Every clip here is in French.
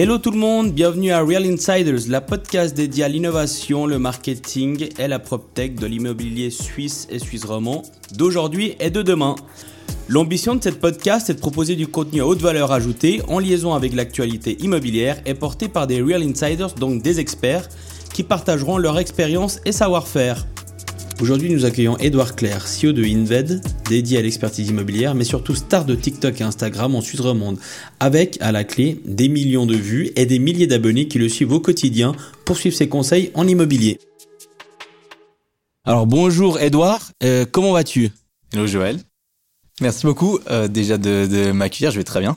Hello tout le monde, bienvenue à Real Insiders, la podcast dédiée à l'innovation, le marketing et la PropTech de l'immobilier suisse et suisse romand d'aujourd'hui et de demain. L'ambition de cette podcast est de proposer du contenu à haute valeur ajoutée en liaison avec l'actualité immobilière et porté par des Real Insiders, donc des experts, qui partageront leur expérience et savoir-faire. Aujourd'hui, nous accueillons Edouard Claire, CEO de Inved, dédié à l'expertise immobilière, mais surtout star de TikTok et Instagram en Suisse romande, avec à la clé des millions de vues et des milliers d'abonnés qui le suivent au quotidien pour suivre ses conseils en immobilier. Alors bonjour Edouard, euh, comment vas-tu? Hello Joël. Merci beaucoup euh, déjà de, de m'accueillir, je vais très bien.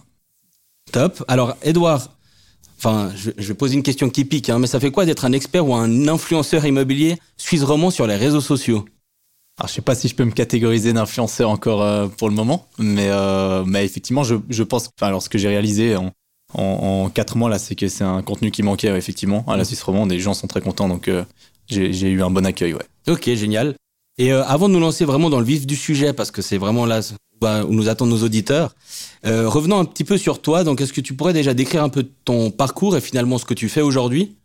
Top. Alors Edouard, Enfin, je, je, vais poser une question qui pique, hein, mais ça fait quoi d'être un expert ou un influenceur immobilier suisse romand sur les réseaux sociaux alors, je sais pas si je peux me catégoriser d'influenceur encore euh, pour le moment, mais, euh, mais effectivement, je, je pense. Enfin, alors ce que j'ai réalisé en, en, en, quatre mois là, c'est que c'est un contenu qui manquait effectivement à la Suisse romande. Les gens sont très contents, donc euh, j'ai eu un bon accueil, ouais. Ok, génial. Et avant de nous lancer vraiment dans le vif du sujet, parce que c'est vraiment là où nous attendent nos auditeurs, euh, revenons un petit peu sur toi. Donc, est-ce que tu pourrais déjà décrire un peu ton parcours et finalement ce que tu fais aujourd'hui?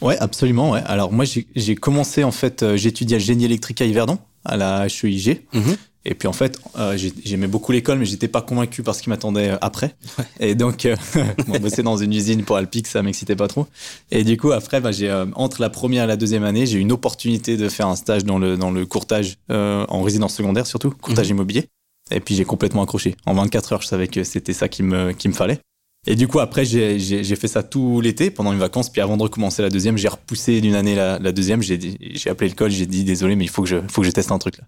Ouais, absolument. Ouais. Alors moi, j'ai commencé en fait, euh, j'étudiais le génie électrique à Yverdon, à la HEIG. Mm-hmm. Et puis en fait, euh, j'aimais beaucoup l'école, mais j'étais pas convaincu par ce qui m'attendait euh, après. Ouais. Et donc, euh, bon, bosser dans une usine pour Alpic, ça m'excitait pas trop. Et du coup, après, bah, j'ai euh, entre la première et la deuxième année, j'ai eu une opportunité de faire un stage dans le dans le courtage euh, en résidence secondaire surtout, courtage mmh. immobilier. Et puis j'ai complètement accroché. En 24 heures, je savais que c'était ça qui me qui me fallait. Et du coup, après, j'ai fait ça tout l'été pendant une vacances. Puis avant de recommencer la deuxième, j'ai repoussé d'une année la, la deuxième. J'ai appelé le code, j'ai dit désolé, mais il faut que je, faut que je teste un truc là.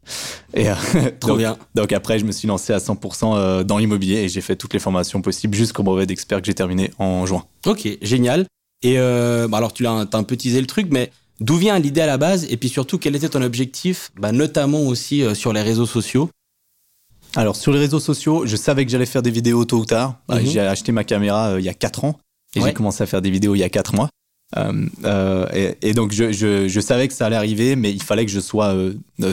Et euh, trop donc, bien. Donc après, je me suis lancé à 100% euh, dans l'immobilier et j'ai fait toutes les formations possibles jusqu'au brevet d'expert que j'ai terminé en juin. Ok, génial. Et euh, bah alors tu as, as un peu teasé le truc, mais d'où vient l'idée à la base? Et puis surtout, quel était ton objectif, bah, notamment aussi euh, sur les réseaux sociaux alors sur les réseaux sociaux, je savais que j'allais faire des vidéos tôt ou tard. Mm -hmm. J'ai acheté ma caméra euh, il y a 4 ans et ouais. j'ai commencé à faire des vidéos il y a 4 mois. Euh, euh, et, et, donc je, je, je, savais que ça allait arriver, mais il fallait que je sois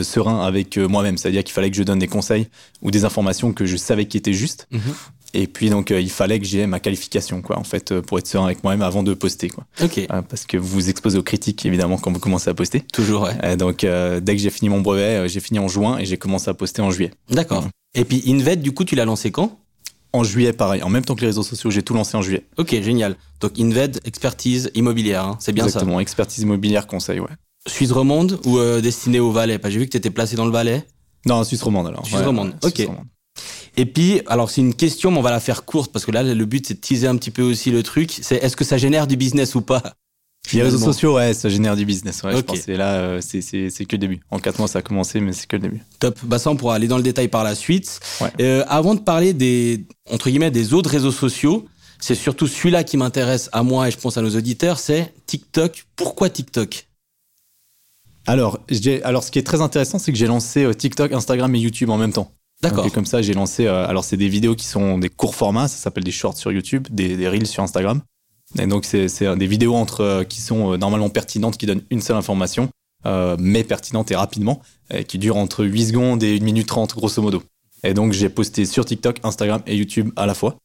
serein avec moi-même. C'est-à-dire qu'il fallait que je donne des conseils ou des informations que je savais qui étaient justes. Mm -hmm. Et puis donc il fallait que j'ai ma qualification quoi en fait pour être serein avec moi-même avant de poster quoi. Ok. parce que vous vous exposez aux critiques évidemment quand vous commencez à poster. Toujours ouais. Donc dès que j'ai fini mon brevet, j'ai fini en juin et j'ai commencé à poster en juillet. D'accord. Et puis Inved, du coup, tu l'as lancé quand? En juillet, pareil. En même temps que les réseaux sociaux, j'ai tout lancé en juillet. Ok, génial. Donc Inved, expertise immobilière, hein. c'est bien Exactement, ça Exactement, expertise immobilière, conseil, ouais. Suisse romande ou euh, destiné au Valais? J'ai vu que tu étais placé dans le Valais. Non, Suisse romande alors. Suisse ouais, romande, ok. Suisse romande. Et puis, alors c'est une question, mais on va la faire courte parce que là, le but c'est de teaser un petit peu aussi le truc. C'est est-ce que ça génère du business ou pas? Les réseaux sociaux, ouais, ça génère du business. Ouais, okay. je pense. Et là, euh, c'est que le début. En quatre mois, ça a commencé, mais c'est que le début. Top. Bah ça, on pourra aller dans le détail par la suite. Ouais. Euh, avant de parler des entre guillemets des autres réseaux sociaux, c'est surtout celui-là qui m'intéresse à moi et je pense à nos auditeurs, c'est TikTok. Pourquoi TikTok? Alors, alors, ce qui est très intéressant, c'est que j'ai lancé euh, TikTok, Instagram et YouTube en même temps. D'accord. Comme ça, j'ai lancé. Euh, alors, c'est des vidéos qui sont des courts formats, ça s'appelle des shorts sur YouTube, des, des reels sur Instagram. Et donc, c'est des vidéos entre, euh, qui sont normalement pertinentes, qui donnent une seule information, euh, mais pertinentes et rapidement, et qui durent entre 8 secondes et 1 minute 30, grosso modo. Et donc, j'ai posté sur TikTok, Instagram et YouTube à la fois.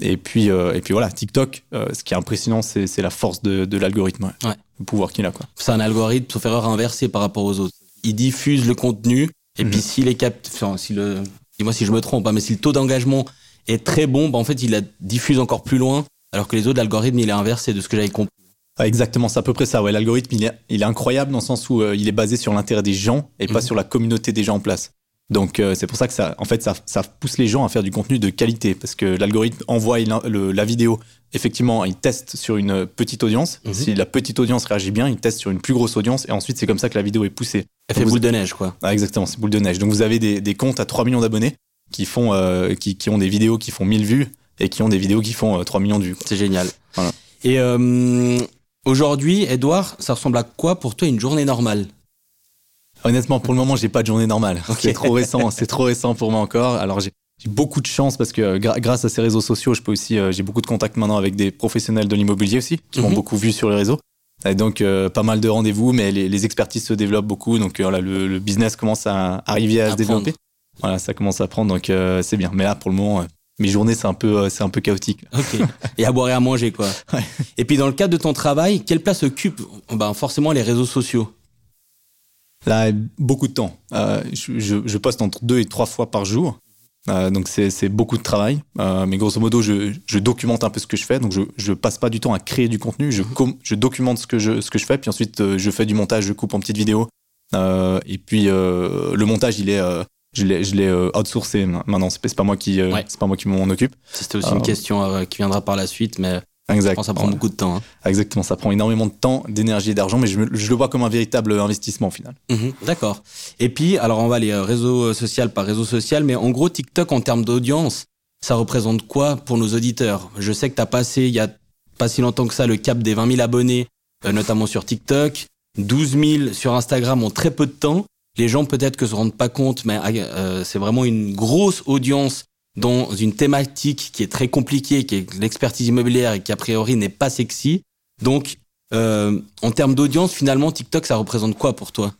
Et puis, euh, et puis voilà, TikTok, euh, ce qui est impressionnant, c'est la force de, de l'algorithme, ouais. ouais. le pouvoir qu'il a. C'est un algorithme, sauf erreur inversée par rapport aux autres. Il diffuse le contenu, et mm -hmm. puis s'il est cap... enfin, si le... dis-moi si je me trompe, hein, mais si le taux d'engagement est très bon, bah, en fait, il la diffuse encore plus loin alors que les autres, l'algorithme, il est inversé de ce que j'avais compris. Ah, exactement, c'est à peu près ça. Ouais, l'algorithme, il est, il est incroyable dans le sens où euh, il est basé sur l'intérêt des gens et mmh. pas sur la communauté des gens en place. Donc euh, c'est pour ça que ça, en fait, ça, ça pousse les gens à faire du contenu de qualité parce que l'algorithme envoie la, le, la vidéo. Effectivement, il teste sur une petite audience. Mmh. Si la petite audience réagit bien, il teste sur une plus grosse audience et ensuite c'est comme ça que la vidéo est poussée. Elle fait boule de neige, quoi. Ah, exactement, c'est boule de neige. Donc vous avez des, des comptes à 3 millions d'abonnés qui font, euh, qui, qui ont des vidéos qui font 1000 vues et qui ont des vidéos qui font euh, 3 millions de vues. C'est génial. Voilà. Et euh, aujourd'hui, Edouard, ça ressemble à quoi pour toi une journée normale? Honnêtement, pour le moment, j'ai pas de journée normale. Okay. C'est trop récent, c'est trop récent pour moi encore. Alors j'ai beaucoup de chance parce que gra grâce à ces réseaux sociaux, je peux aussi, euh, j'ai beaucoup de contacts maintenant avec des professionnels de l'immobilier aussi, qui m'ont mm -hmm. beaucoup vu sur les réseaux. Et donc euh, pas mal de rendez-vous, mais les, les, expertises se développent beaucoup, donc voilà, le, le, business commence à arriver à, à se développer. Voilà, ça commence à prendre, donc euh, c'est bien. Mais là, pour le moment, mes journées, c'est un peu, c'est un peu chaotique. Ok. Et à boire et à manger, quoi. Ouais. Et puis, dans le cadre de ton travail, quelle place occupent ben, forcément les réseaux sociaux? Là, beaucoup de temps. Euh, je, je, je, poste entre deux et trois fois par jour. Euh, donc c'est beaucoup de travail, euh, mais grosso modo je, je, documente un peu ce que je fais, donc je, je passe pas du temps à créer du contenu, je, je documente ce que je, ce que je fais, puis ensuite euh, je fais du montage, je coupe en petites vidéos, euh, et puis euh, le montage il est je l'ai je l'ai outsourcé maintenant, c'est pas moi qui ouais. c'est pas moi qui m'en occupe. C'était aussi une question qui viendra par la suite, mais Exact. Je pense que ça prend beaucoup de temps. Hein. Exactement, ça prend énormément de temps, d'énergie et d'argent, mais je, je, le vois comme un véritable investissement au final. Mmh, D'accord. Et puis, alors on va aller euh, réseau euh, social par réseau social, mais en gros, TikTok en termes d'audience, ça représente quoi pour nos auditeurs? Je sais que tu as passé, il y a pas si longtemps que ça, le cap des 20 000 abonnés, euh, notamment sur TikTok, 12 000 sur Instagram en très peu de temps. Les gens peut-être que se rendent pas compte, mais euh, c'est vraiment une grosse audience dans une thématique qui est très compliquée, qui est l'expertise immobilière et qui a priori n'est pas sexy. Donc, euh, en termes d'audience, finalement, TikTok, ça représente quoi pour toi?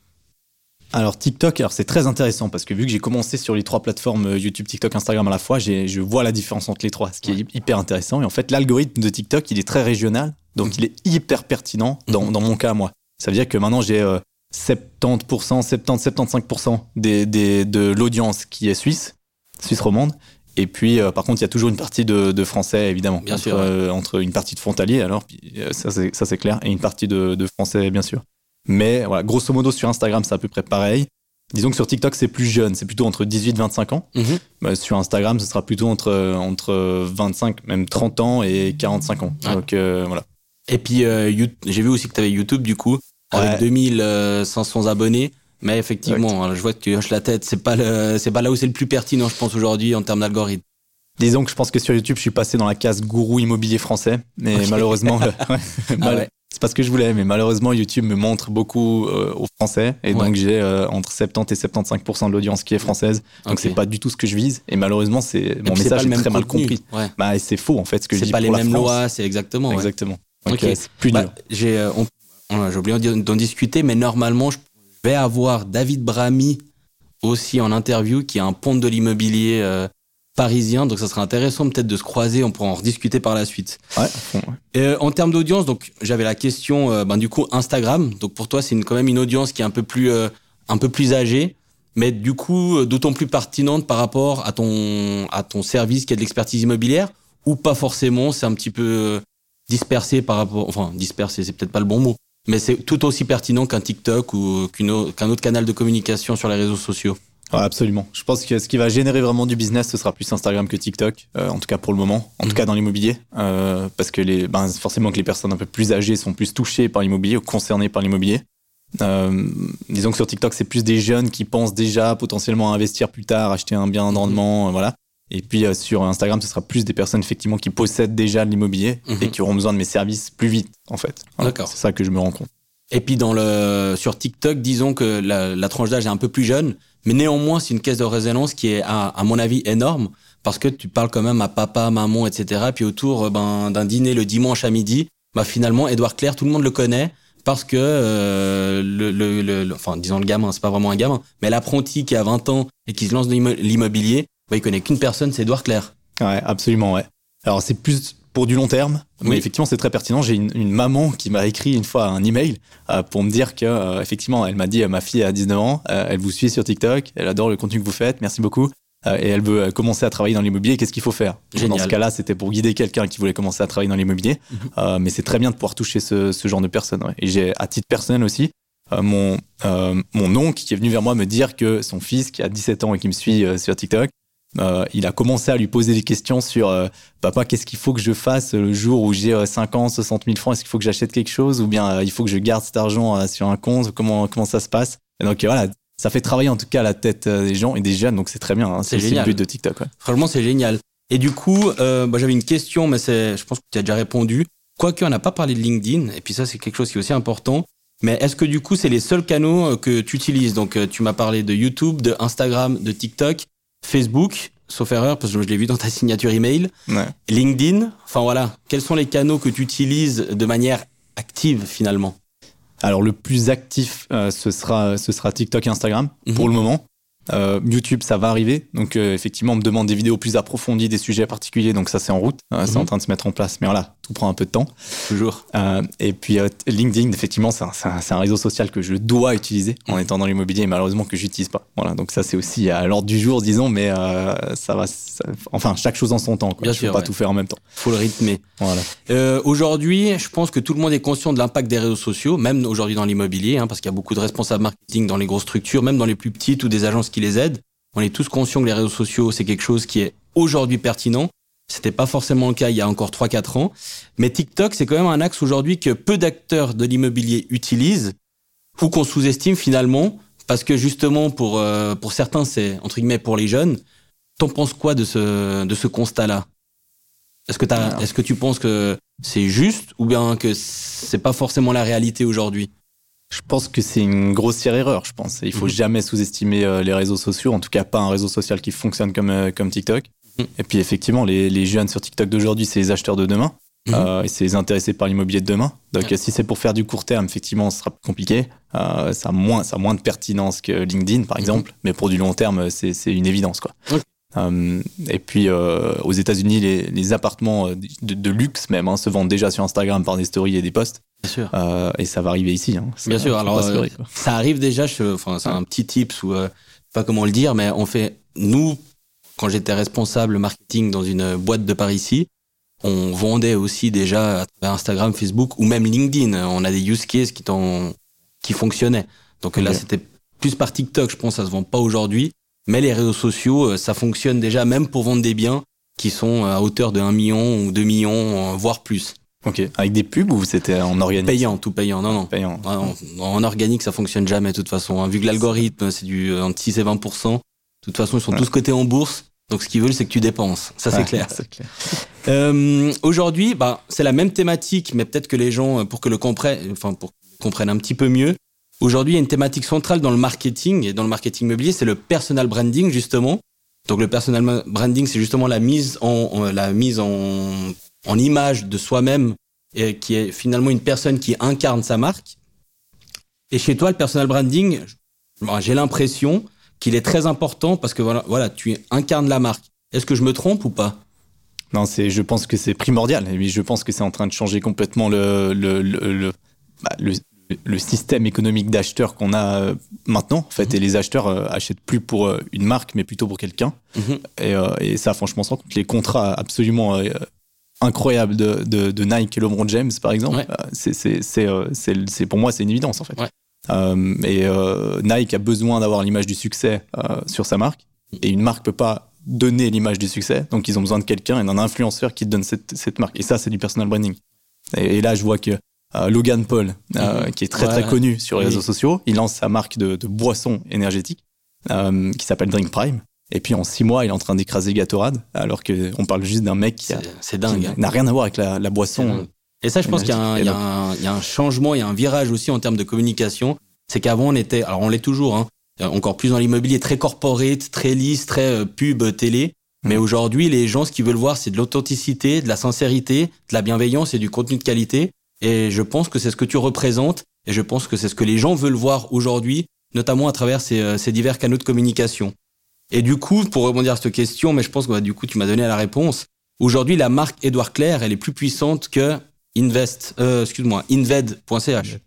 Alors TikTok, alors c'est très intéressant parce que vu que j'ai commencé sur les trois plateformes euh, YouTube, TikTok, Instagram à la fois, je vois la différence entre les trois, ce qui est hyper intéressant. Et en fait, l'algorithme de TikTok, il est très régional, donc mmh. il est hyper pertinent dans, mmh. dans, mon cas moi. Ça veut dire que maintenant j'ai euh, 70%, 70-75% des, des, de l'audience qui est suisse, suisse romande, et puis, euh, par contre, il y a toujours une partie de, de français, évidemment. Bien entre, sûr. Euh, entre une partie de frontalier, alors, puis, euh, ça c'est clair, et une partie de, de, français, bien sûr. Mais voilà, grosso modo, sur Instagram, c'est à peu près pareil. Disons que sur TikTok, c'est plus jeune, c'est plutôt entre 18 et 25 ans. Mm -hmm. sur Instagram, ce sera plutôt entre, entre 25, même 30 ans et 45 ans. Ouais. Donc, voilà. Et puis, j'ai vu aussi que tu avais YouTube, du coup, avec ouais. 2500 abonnés. Mais effectivement, ouais. je vois que tu hoches la tête. C'est pas le, c'est pas là où c'est le plus pertinent, je pense aujourd'hui en termes d'algorithme. Disons que je pense que sur YouTube, je suis passé dans la case gourou immobilier français, mais okay. malheureusement, ah ouais. c'est pas ce que je voulais, mais malheureusement, YouTube me montre beaucoup euh, aux Français, et donc j'ai euh, entre 70 et 75 de l'audience qui est française. Donc okay. c'est pas du tout ce que je vise, et malheureusement, c'est mon message est, est très mal compris. Ouais. Bah, c'est faux en fait ce que je dis. C'est pas les mêmes lois, c'est exactement. Exactement. Okay. bah, dur. J'ai, euh, j'ai oublié d'en discuter, mais normalement, je vais avoir David Brami aussi en interview, qui est un pont de l'immobilier euh, parisien. Donc ça serait intéressant peut-être de se croiser. On pourra en rediscuter par la suite. Ouais. ouais. Euh, en termes d'audience, donc j'avais la question, euh, ben, du coup Instagram. Donc pour toi, c'est quand même une audience qui est un peu plus, un peu plus âgée, mais du coup d'autant plus pertinente par rapport à ton, à ton service qui est de l'expertise immobilière, ou pas forcément. C'est un petit peu dispersé par rapport, enfin dispersé, c'est peut-être pas le bon mot mais c'est tout aussi pertinent qu'un TikTok ou qu'un qu autre canal de communication sur les réseaux sociaux. Ouais, absolument. Je pense que ce qui va générer vraiment du business, ce sera plus Instagram que TikTok, euh, en tout cas pour le moment, en mmh. tout cas dans l'immobilier, euh, parce que les, ben, forcément que les personnes un peu plus âgées sont plus touchées par l'immobilier ou concernées par l'immobilier. Euh, disons que sur TikTok, c'est plus des jeunes qui pensent déjà potentiellement à investir plus tard, acheter un bien de rendement, mmh. voilà. Et puis euh, sur Instagram, ce sera plus des personnes effectivement qui possèdent déjà de l'immobilier mmh. et qui auront besoin de mes services plus vite, en fait. Voilà, D'accord. C'est ça que je me rends compte. Et puis dans le sur TikTok, disons que la, la tranche d'âge est un peu plus jeune, mais néanmoins c'est une caisse de résonance qui est à, à, mon avis énorme parce que tu parles quand même à papa, maman, etc. Puis autour ben, d'un dîner le dimanche à midi, bah finalement Edouard Claire, tout le monde le connaît parce que euh, le, le, le, enfin disons le gamin, c'est pas vraiment un gamin, mais l'apprenti qui a 20 ans et qui se lance dans l'immobilier, bah, il connaît qu'une personne, c'est Edouard Claire. Ouais, absolument, ouais. Alors c'est plus pour du long terme, oui. mais effectivement c'est très pertinent. J'ai une, une, maman qui m'a écrit une fois un email euh, pour me dire que euh, effectivement elle m'a dit ma fille a 19 ans, euh, elle vous suit sur TikTok, elle adore le contenu que vous faites, merci beaucoup. Euh, et elle veut commencer à travailler dans l'immobilier. Qu'est-ce qu'il faut faire? Génial. Dans ce cas-là, c'était pour guider quelqu'un qui voulait commencer à travailler dans l'immobilier. Mm -hmm. mais c'est très bien de pouvoir toucher ce, ce genre de personnes. Ouais. Et j'ai à titre personnel aussi mon mon oncle qui est venu vers moi me dire que son fils qui a 17 ans et qui me suit sur TikTok euh, il a commencé à lui poser des questions sur euh, papa, qu'est-ce qu'il faut que je fasse le jour où j'ai euh, 50, 60 000 francs? Est-ce qu'il faut que j'achète quelque chose? Ou bien euh, il faut que je garde cet argent euh, sur un compte? Comment comment ça se passe? Et Donc voilà, ça fait travailler en tout cas la tête des gens et des jeunes, donc c'est très bien. Hein, c'est le but de TikTok. Ouais. Franchement, c'est génial. Et du coup, bah, j'avais une question, mais c'est, je pense que tu as déjà répondu. Quoique on n'a pas parlé de LinkedIn, et puis ça c'est quelque chose qui est aussi important. Mais est-ce que du coup c'est les seuls canaux que tu utilises? Donc tu m'as parlé de YouTube, de Instagram, de TikTok, Facebook sauf erreur, parce que je l'ai vu dans ta signature email. Ouais. LinkedIn, enfin voilà, quels sont les canaux que tu utilises de manière active finalement? Alors le plus actif, euh, ce, sera, ce sera TikTok et Instagram, mm -hmm. pour le moment. Euh, YouTube, ça va arriver. Donc, euh, effectivement, on me demande des vidéos plus approfondies, des sujets particuliers. Donc, ça, c'est en route. Euh, C'est en Mhm. train de se mettre en place. Mais voilà, tout prend un peu de temps. Toujours. Euh, et puis, LinkedIn, effectivement, c'est un, réseau social que je dois utiliser en étant dans l'immobilier, et malheureusement que j'utilise pas. Voilà, donc ça, c'est aussi à l'ordre du jour, disons, mais ça va. ça- enfin, chaque chose en son temps. Quoi. Bien je sûr, peux pas ouais. tout faire en même temps. Faut le rythmer. Voilà. Aujourd'hui, je pense que tout le monde est conscient de l'impact des réseaux sociaux, même aujourd'hui dans l'immobilier, hein, parce qu'il y a beaucoup de responsables marketing dans les grosses structures, même dans les plus petites ou des agences qui les aident. On est tous conscients que les réseaux sociaux, c'est quelque chose qui est aujourd'hui pertinent. C'était pas forcément le cas il y a encore 3-4 ans. Mais TikTok, c'est quand même un axe aujourd'hui que peu d'acteurs de l'immobilier utilisent ou qu'on sous-estime finalement parce que justement pour, euh, pour certains, c'est entre guillemets pour les jeunes. T'en penses quoi de ce, de ce constat-là? Est-ce que, est-ce que tu penses que c'est juste ou bien que c'est pas forcément la réalité aujourd'hui? Je pense que c'est une grossière erreur, je pense. Il faut Mhm. jamais sous-estimer euh, les réseaux sociaux, en tout cas pas un réseau social qui fonctionne comme, euh, comme TikTok. Mhm. Et puis effectivement, les, les jeunes sur TikTok d'aujourd'hui, c'est les acheteurs de demain. Mhm. Euh, et c'est les intéressés par l'immobilier de demain. Donc Ouais. si c'est pour faire du court terme, effectivement, ce sera plus compliqué. Euh, ça, a moins, ça a moins de pertinence que LinkedIn, par exemple. Mais pour du long terme, c'est une évidence. Quoi. Euh, et puis euh, aux États-Unis, les, les appartements euh, de, de luxe même hein, se vendent déjà sur Instagram par des stories et des posts. Bien sûr. Euh, et ça va arriver ici. Hein. Ça, Bien sûr. Alors, ça arrive déjà. Enfin, c'est un petit tips ou euh, pas comment le dire, mais on fait nous quand j'étais responsable marketing dans une boîte de par ici, on vendait aussi déjà à travers Instagram, Facebook ou même LinkedIn. On a des use cases qui qui fonctionnaient. Donc là, c'était plus par TikTok. Je pense ça se vend pas aujourd'hui, mais les réseaux sociaux, euh, ça fonctionne déjà même pour vendre des biens qui sont à hauteur de 1 million ou 2 millions, euh, voire plus. Ok. Avec des pubs ou c'était en organique? Payant, tout payant. Non, non. Payant. Ah non, en organique, ça fonctionne jamais de toute façon. hein. Vu que l'algorithme, c'est du euh, entre 6 et 20 De toute façon, ils sont Ouais. tous cotés en bourse. Donc, ce qu'ils veulent, c'est que tu dépenses. Ça, c'est Ouais, clair. Clair. Euh, Aujourd'hui, bah, c'est la même thématique, mais peut-être que les gens, euh, pour que le comprennent, enfin, pour qu'ils comprennent un petit peu mieux. Aujourd'hui, il y a une thématique centrale dans le marketing et dans le marketing immobilier, c'est le personal branding, justement. Donc, le personal branding, c'est justement la mise en, image de soi-même et qui est finalement une personne qui incarne sa marque. Et chez toi, le personal branding, j'ai l'impression qu'il est très important parce que voilà, voilà, tu incarnes la marque. Est-ce que je me trompe ou pas? Non, c'est, je pense que c'est primordial. Et je pense que c'est en train de changer complètement le, bah, le, le système économique d'acheteurs qu'on a euh, maintenant. En fait, Mhm. et les acheteurs euh, achètent plus pour euh, une marque, mais plutôt pour quelqu'un. Mhm. Et, euh, et ça, franchement, sans compte les contrats absolument incroyables de, de, de Nike et LeBron James, par exemple, Ouais. c'est, pour moi, c'est une évidence, en fait. Ouais. Et Nike a besoin d'avoir l'image du succès sur sa marque. Et une marque peut pas donner l'image du succès. Donc, ils ont besoin de quelqu'un et d'un influenceur qui donne cette, cette marque. Et ça, c'est du personal branding. Et là, je vois que euh, Logan Paul, euh, Mhm. qui est très, Ouais. très connu sur les Oui. réseaux sociaux, il lance sa marque de, de boissons énergétiques euh, qui s'appelle Drink Prime. Et puis en six mois, il est en train d'écraser Gatorade, alors qu'on parle juste d'un mec qui, hein. n'a rien à voir avec la, boisson. Et ça, je pense qu'il y, a un- il y a un- il y a un changement, il y a un virage aussi en termes de communication. C'est qu'avant, on était, alors on l'est toujours, hein, euh, encore plus dans l'immobilier, très corporate, très lisse, très euh, pub, euh, télé. Mais Mhm. aujourd'hui, les gens, ce qu'ils veulent voir, c'est de l'authenticité, de la sincérité, de la bienveillance et du contenu de qualité. Et je pense que c'est ce que tu représentes. Et je pense que c'est ce que les gens veulent voir aujourd'hui, notamment à travers ces, euh, ces divers canaux de communication. Et du coup, pour rebondir à cette question, mais je pense que bah, du coup, tu m'as donné la réponse. Aujourd'hui, la marque Édouard Claire, elle est plus puissante que Invest, euh, excuse-moi, Inved.ch.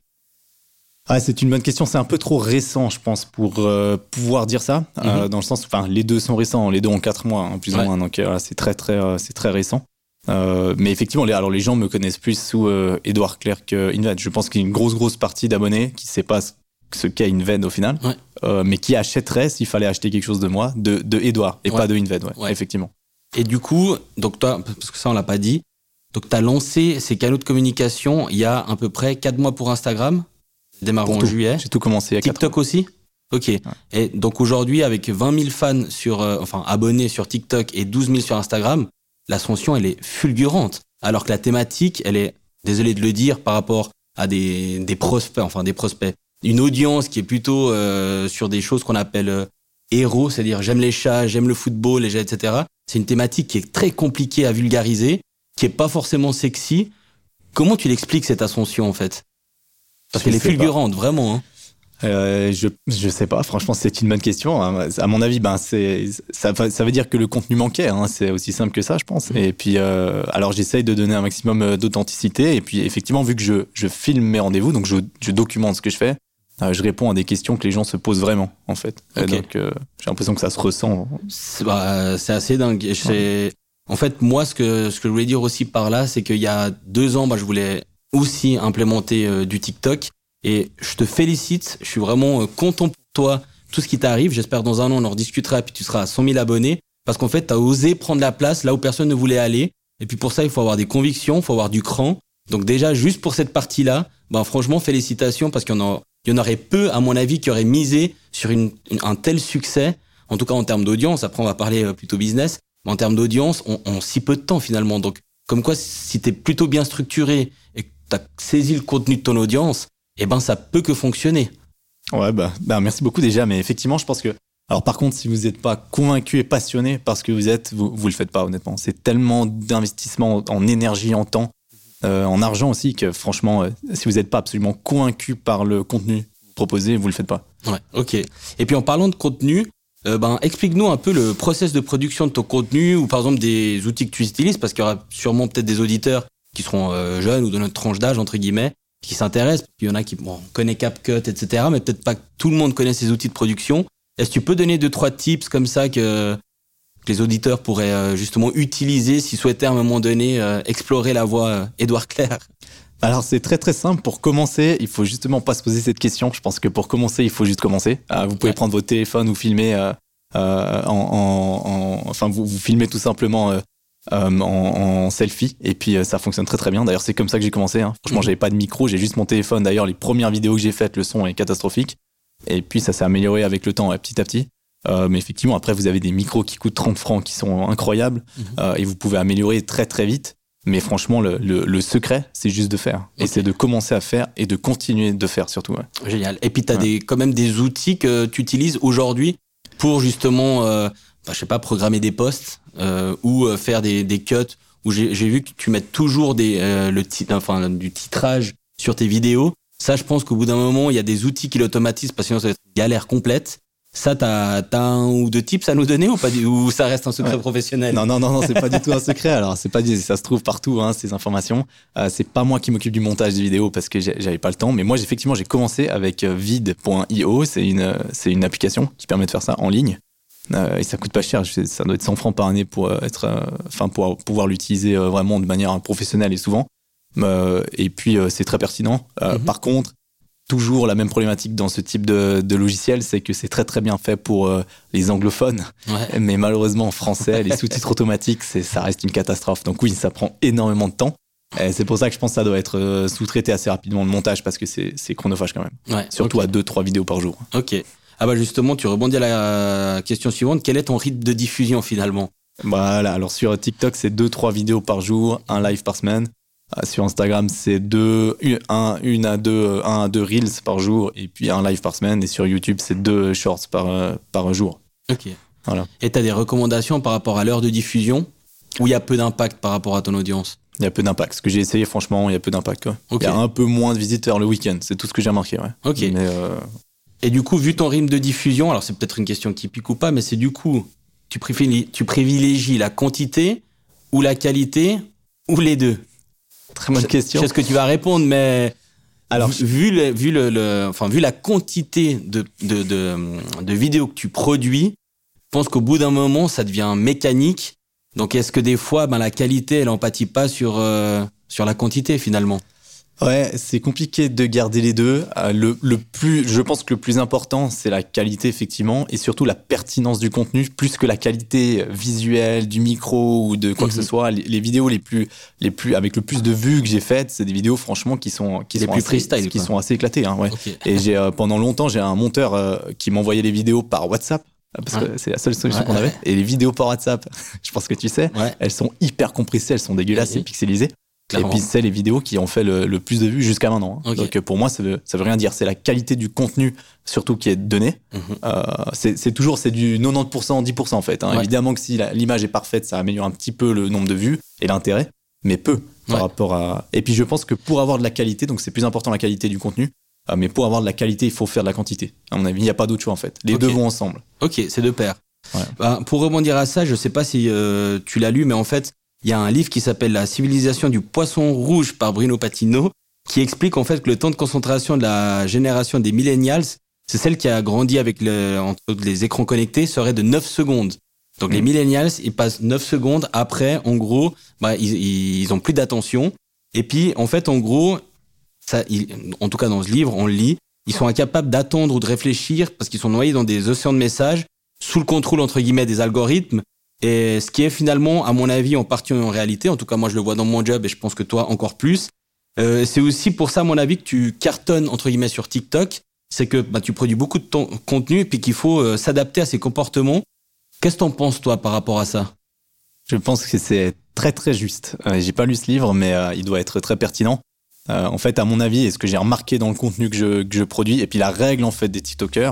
Ah, c'est une bonne question. C'est un peu trop récent, je pense, pour euh, pouvoir dire ça. Euh, dans le sens, enfin, les deux sont récents. Les deux ont quatre mois, hein, plus Ouais. ou moins. Donc, c'est très, très, c'est très récent. Euh, mais effectivement, les, alors les gens me connaissent plus sous euh, Edouard que Inved. Je pense qu'il y a une grosse, grosse partie d'abonnés qui ne sait pas ce, qu'est Inved au final, Ouais. euh, mais qui achèterait s'il fallait acheter quelque chose de moi, de, de Edouard et Ouais. pas de Inved. Ouais, effectivement. Et du coup, donc toi, parce que ça on l'a pas dit, donc tu as lancé ces canaux de communication il y a à peu près 4 mois pour Instagram, démarrons en juillet. J'ai tout commencé il y a quatre TikTok aussi? Ok. Et donc aujourd'hui, avec 20 000 fans sur, euh, enfin abonnés sur TikTok et 12 000 sur Instagram, l'ascension elle est fulgurante. Alors que la thématique, elle est, désolé de le dire, par rapport à des, des prospects, enfin des prospects, une audience qui est plutôt euh, sur des choses qu'on appelle euh, héros, c'est-à-dire j'aime les chats, j'aime le football, les jets, etc. C'est une thématique qui est très compliquée à vulgariser, qui est pas forcément sexy. Comment tu l'expliques cette ascension en fait? Parce qu'elle est pas. fulgurante, vraiment. Hein. Euh, je je sais pas. Franchement, c'est une bonne question. hein. À mon avis, ben c'est ça, ça veut dire que le contenu manquait. hein. C'est aussi simple que ça, je pense. Et puis euh, alors j'essaye de donner un maximum euh, d'authenticité. Et puis effectivement, vu que je je filme mes rendez-vous, donc je, je documente ce que je fais. euh, je réponds à des questions que les gens se posent vraiment, en fait. Et Ok. donc, j'ai l'impression que ça se ressent. C'est bah, assez dingue. C'est- En fait, moi, ce que, ce que je voulais dire aussi par là, c'est qu'il y a deux ans, bah, je voulais aussi implémenter du TikTok. Et je te félicite. Je suis vraiment euh, content pour toi. Tout ce qui t'arrive. J'espère dans un an, on en rediscutera. Puis tu seras à 100 000 abonnés. Parce qu'en fait, tu as osé prendre la place là où personne ne voulait aller. Et puis pour ça, il faut avoir des convictions, il faut avoir du cran. Donc déjà, juste pour cette partie-là, ben franchement, félicitations parce qu'il y en, aurait peu, à mon avis, qui auraient misé sur un tel succès. En tout cas, en termes d'audience. Après, on va parler euh, plutôt business. Mais en termes d'audience, on, on si peu de temps finalement. Donc, comme quoi, si t'es plutôt bien structuré et que t'as saisi le contenu de ton audience, eh ben, ça peut que fonctionner. Ouais, bah, bah, merci beaucoup déjà. Mais effectivement, je pense que. Alors, par contre, si vous n'êtes pas convaincu et passionné parce que vous êtes, vous, vous le faites pas, honnêtement. C'est tellement d'investissement en énergie, en temps, euh, en argent aussi que, franchement, euh, si vous n'êtes pas absolument convaincu par le contenu proposé, vous le faites pas. Ouais, ok. Et puis en parlant de contenu, euh, ben explique-nous un peu le process de production de ton contenu ou par exemple des outils que tu utilises parce qu'il y aura sûrement peut-être des auditeurs qui seront jeunes ou de notre tranche d'âge entre guillemets qui s'intéressent. Il y en a qui bon, on connaît CapCut, etc. Mais peut-être pas que tout le monde connaît ces outils de production. Est-ce que tu peux donner deux trois tips comme ça que, que les auditeurs pourraient euh, justement utiliser s'ils souhaitaient à un moment donné euh, explorer la voie euh, Édouard Claire? Alors, c'est très très simple. Pour commencer, il faut justement pas se poser cette question. Je pense que pour commencer, il faut juste commencer. Vous pouvez Ouais. prendre votre téléphone ou filmer euh, euh, en, en- en- enfin, vous, vous filmez tout simplement euh, en, en selfie et puis euh, ça fonctionne très très bien. D'ailleurs, c'est comme ça que j'ai commencé. hein. Franchement, Mhm. j'avais pas de micro, j'ai juste mon téléphone. D'ailleurs, les premières vidéos que j'ai faites, le son est catastrophique. Et puis ça s'est amélioré avec le temps, ouais, petit à petit. Euh, mais effectivement, après, vous avez des micros qui coûtent 30 francs, qui sont incroyables, Mhm. euh, et vous pouvez améliorer très très vite. Mais franchement, le, le- le secret, c'est juste de faire. Et c'est de commencer à faire et de continuer de faire surtout. ouais. Génial. Et puis tu as Ouais. des, quand même des outils que tu utilises aujourd'hui pour justement, euh, bah, je sais pas, programmer des posts euh, ou euh, faire des, des cuts. Où j'ai vu que tu mets toujours des, euh, le titre, enfin, du titrage sur tes vidéos. Ça, je pense qu'au bout d'un moment, il y a des outils qui l'automatisent parce que sinon ça va être une galère complète. Ça, t'as as un ou deux tips à nous donner ou pas du- ou ça reste un secret Ouais. professionnel? Non, non, non, non, c'est pas du tout un secret. Alors, c'est pas du- ça se trouve partout, hein, ces informations. Euh, c'est pas moi qui m'occupe du montage des vidéos parce que j'avais pas le temps. Mais moi, effectivement, j'ai commencé avec vide.io. C'est une, c'est une application qui permet de faire ça en ligne. Euh, et ça coûte pas cher. Ça doit être 100 francs par année pour euh, être, euh, enfin, pour pouvoir l'utiliser vraiment de manière professionnelle et souvent. Et puis, c'est très pertinent. Mhm. Par contre, toujours la même problématique dans ce type de, de logiciel, c'est que c'est très très bien fait pour euh, les anglophones. Ouais. Mais malheureusement, en français, les sous-titres automatiques, ça reste une catastrophe. Donc oui, ça prend énormément de temps. C'est pour ça que je pense que ça doit être sous-traité assez rapidement le montage parce que c'est, chronophage quand même. Ouais, Surtout à 2-3 vidéos par jour. Ok. Ah bah justement, tu rebondis à la question suivante. Quel est ton rythme de diffusion finalement? Voilà, alors sur TikTok, c'est 2-3 vidéos par jour, un live par semaine. Euh, Sur Instagram, c'est deux, une, un, une à deux, un à deux reels par jour et puis un live par semaine. Et sur YouTube, c'est deux shorts par, euh, par jour. Ok. Voilà. Et tu as des recommandations par rapport à l'heure de diffusion où il y a peu d'impact par rapport à ton audience? Il y a peu d'impact. Ce que j'ai essayé, franchement, il y a peu d'impact. Il y a un peu moins de visiteurs le week-end. C'est tout ce que j'ai remarqué. Ouais. Ok. Mais euh, Et du coup, vu ton rythme de diffusion, alors c'est peut-être une question qui pique ou pas, mais c'est du coup, tu privilégies, tu privilégies la quantité ou la qualité ou les deux? Très bonne question. Je sais ce que tu vas répondre, mais Alors, vu, vu le, vu le, le- enfin vu la quantité de, de, de, de vidéos que tu produis, je pense qu'au bout d'un moment, ça devient mécanique. Donc, est-ce que des fois, ben, la qualité, elle empathie pas sur euh, sur la quantité finalement? Ouais, c'est compliqué de garder les deux. Euh, le, le plus, je pense que le plus important, c'est la qualité effectivement, et surtout la pertinence du contenu, plus que la qualité visuelle du micro ou de quoi que Mhm. ce soit. Les, les vidéos les plus, les plus, avec le plus de vues que j'ai faites, c'est des vidéos franchement qui sont, qui Les sont plus assez, freestyle, qui quoi. sont assez éclatées. Hein, ouais. Ok. Et j'ai euh, pendant longtemps, j'ai un monteur euh, qui m'envoyait les vidéos par WhatsApp. Parce Ouais. que c'est la seule solution Ouais, qu'on avait. ouais. Et les vidéos par WhatsApp, je pense que tu sais, elles sont hyper compressées, elles sont dégueulasses et pixelisées. Clairement. Et puis c'est les vidéos qui ont fait le, le plus de vues jusqu'à maintenant. hein. Donc euh, pour moi, ça veut, ça veut rien dire. C'est la qualité du contenu surtout qui est donné. Mhm. Euh, c'est toujours c'est du 90%, 10% en fait. hein. Ouais. Évidemment que si l'image est parfaite, ça améliore un petit peu le nombre de vues et l'intérêt, mais peu par Ouais. rapport à. Et puis je pense que pour avoir de la qualité, donc c'est plus important la qualité du contenu. mais pour avoir de la qualité, il faut faire de la quantité. À mon avis, il n'y a pas d'autre choix en fait. Les deux vont ensemble. Ok, c'est deux paires. Bah, pour rebondir à ça, je sais pas si tu l'as lu, mais en fait, il y a un livre qui s'appelle La civilisation du poisson rouge par Bruno Patino, qui explique en fait que le temps de concentration de la génération des millennials, c'est celle qui a grandi avec le, entre les écrans connectés, serait de 9 secondes. Donc les mm. millennials, ils passent 9 secondes après, en gros, bah, ils, ils ont plus d'attention. Et puis, en fait, en gros, ça, en tout cas dans ce livre, on le lit, ils sont incapables d'attendre ou de réfléchir parce qu'ils sont noyés dans des océans de messages sous le contrôle entre guillemets des algorithmes. Et ce qui est finalement, à mon avis, en partie en réalité, en tout cas moi je le vois dans mon job et je pense que toi encore plus, euh, c'est aussi pour ça, à mon avis, que tu cartonnes entre guillemets sur TikTok, c'est que bah, tu produis beaucoup de ton contenu et puis qu'il faut euh, s'adapter à ces comportements. Qu'est-ce que t'en penses toi par rapport à ça? Je pense que c'est très très juste. Euh, J'ai pas lu ce livre, mais euh, il doit être très pertinent. En fait, à mon avis, et ce que j'ai remarqué dans le contenu que je, que je produis, et puis la règle en fait des TikTokers,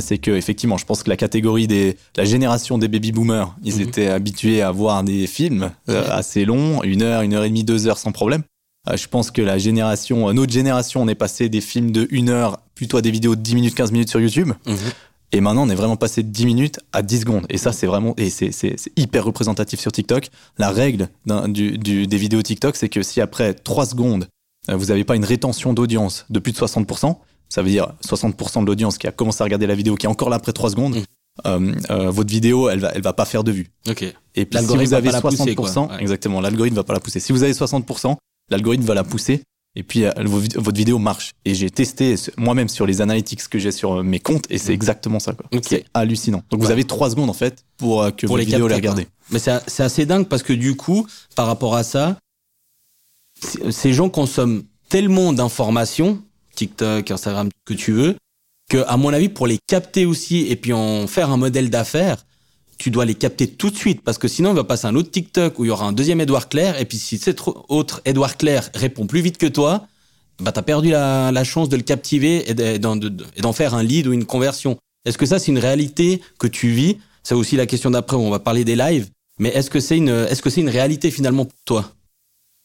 c'est que effectivement, je pense que la catégorie des, la génération des baby boomers, ils mhm. étaient habitués à voir des films assez longs, une heure, une heure et demie, deux heures sans problème. je pense que la génération, notre génération, on est passé des films de une heure plutôt à des vidéos de 10 minutes, 15 minutes sur YouTube. Mhm. Et maintenant, on est vraiment passé de 10 minutes à 10 secondes. Et ça, c'est vraiment, et c'est, c'est, hyper représentatif sur TikTok. La règle du, du, des vidéos TikTok, c'est que si après 3 secondes, euh, vous n'avez pas une rétention d'audience de plus de 60%, ça veut dire 60% de l'audience qui a commencé à regarder la vidéo, qui est encore là après 3 secondes, mmh. euh, euh, votre vidéo, elle va, elle va pas faire de vues. Et puis, si vous avez 60%, exactement, l'algorithme va pas la pousser. Si vous avez 60%, l'algorithme va la pousser et puis euh, votre vidéo marche. Et j'ai testé moi-même sur les analytics que j'ai sur mes comptes et c'est mhm. exactement ça. Quoi. C'est hallucinant. Donc vous avez trois secondes en fait pour que pour votre les vidéo les regarder. Mais c'est assez dingue parce que du coup, par rapport à ça, ces gens consomment tellement d'informations, TikTok, Instagram, que tu veux, que à mon avis, pour les capter aussi et puis en faire un modèle d'affaires, tu dois les capter tout de suite parce que sinon il va passer un autre TikTok où il y aura un deuxième Edouard Claire et puis si cet autre Edouard Claire répond plus vite que toi, bah t'as perdu la, chance de le captiver et d'en faire un lead ou une conversion. Est-ce que ça c'est une réalité que tu vis? C'est aussi la question d'après où on va parler des lives. Mais est-ce que c'est une est-ce que c'est une réalité finalement pour toi?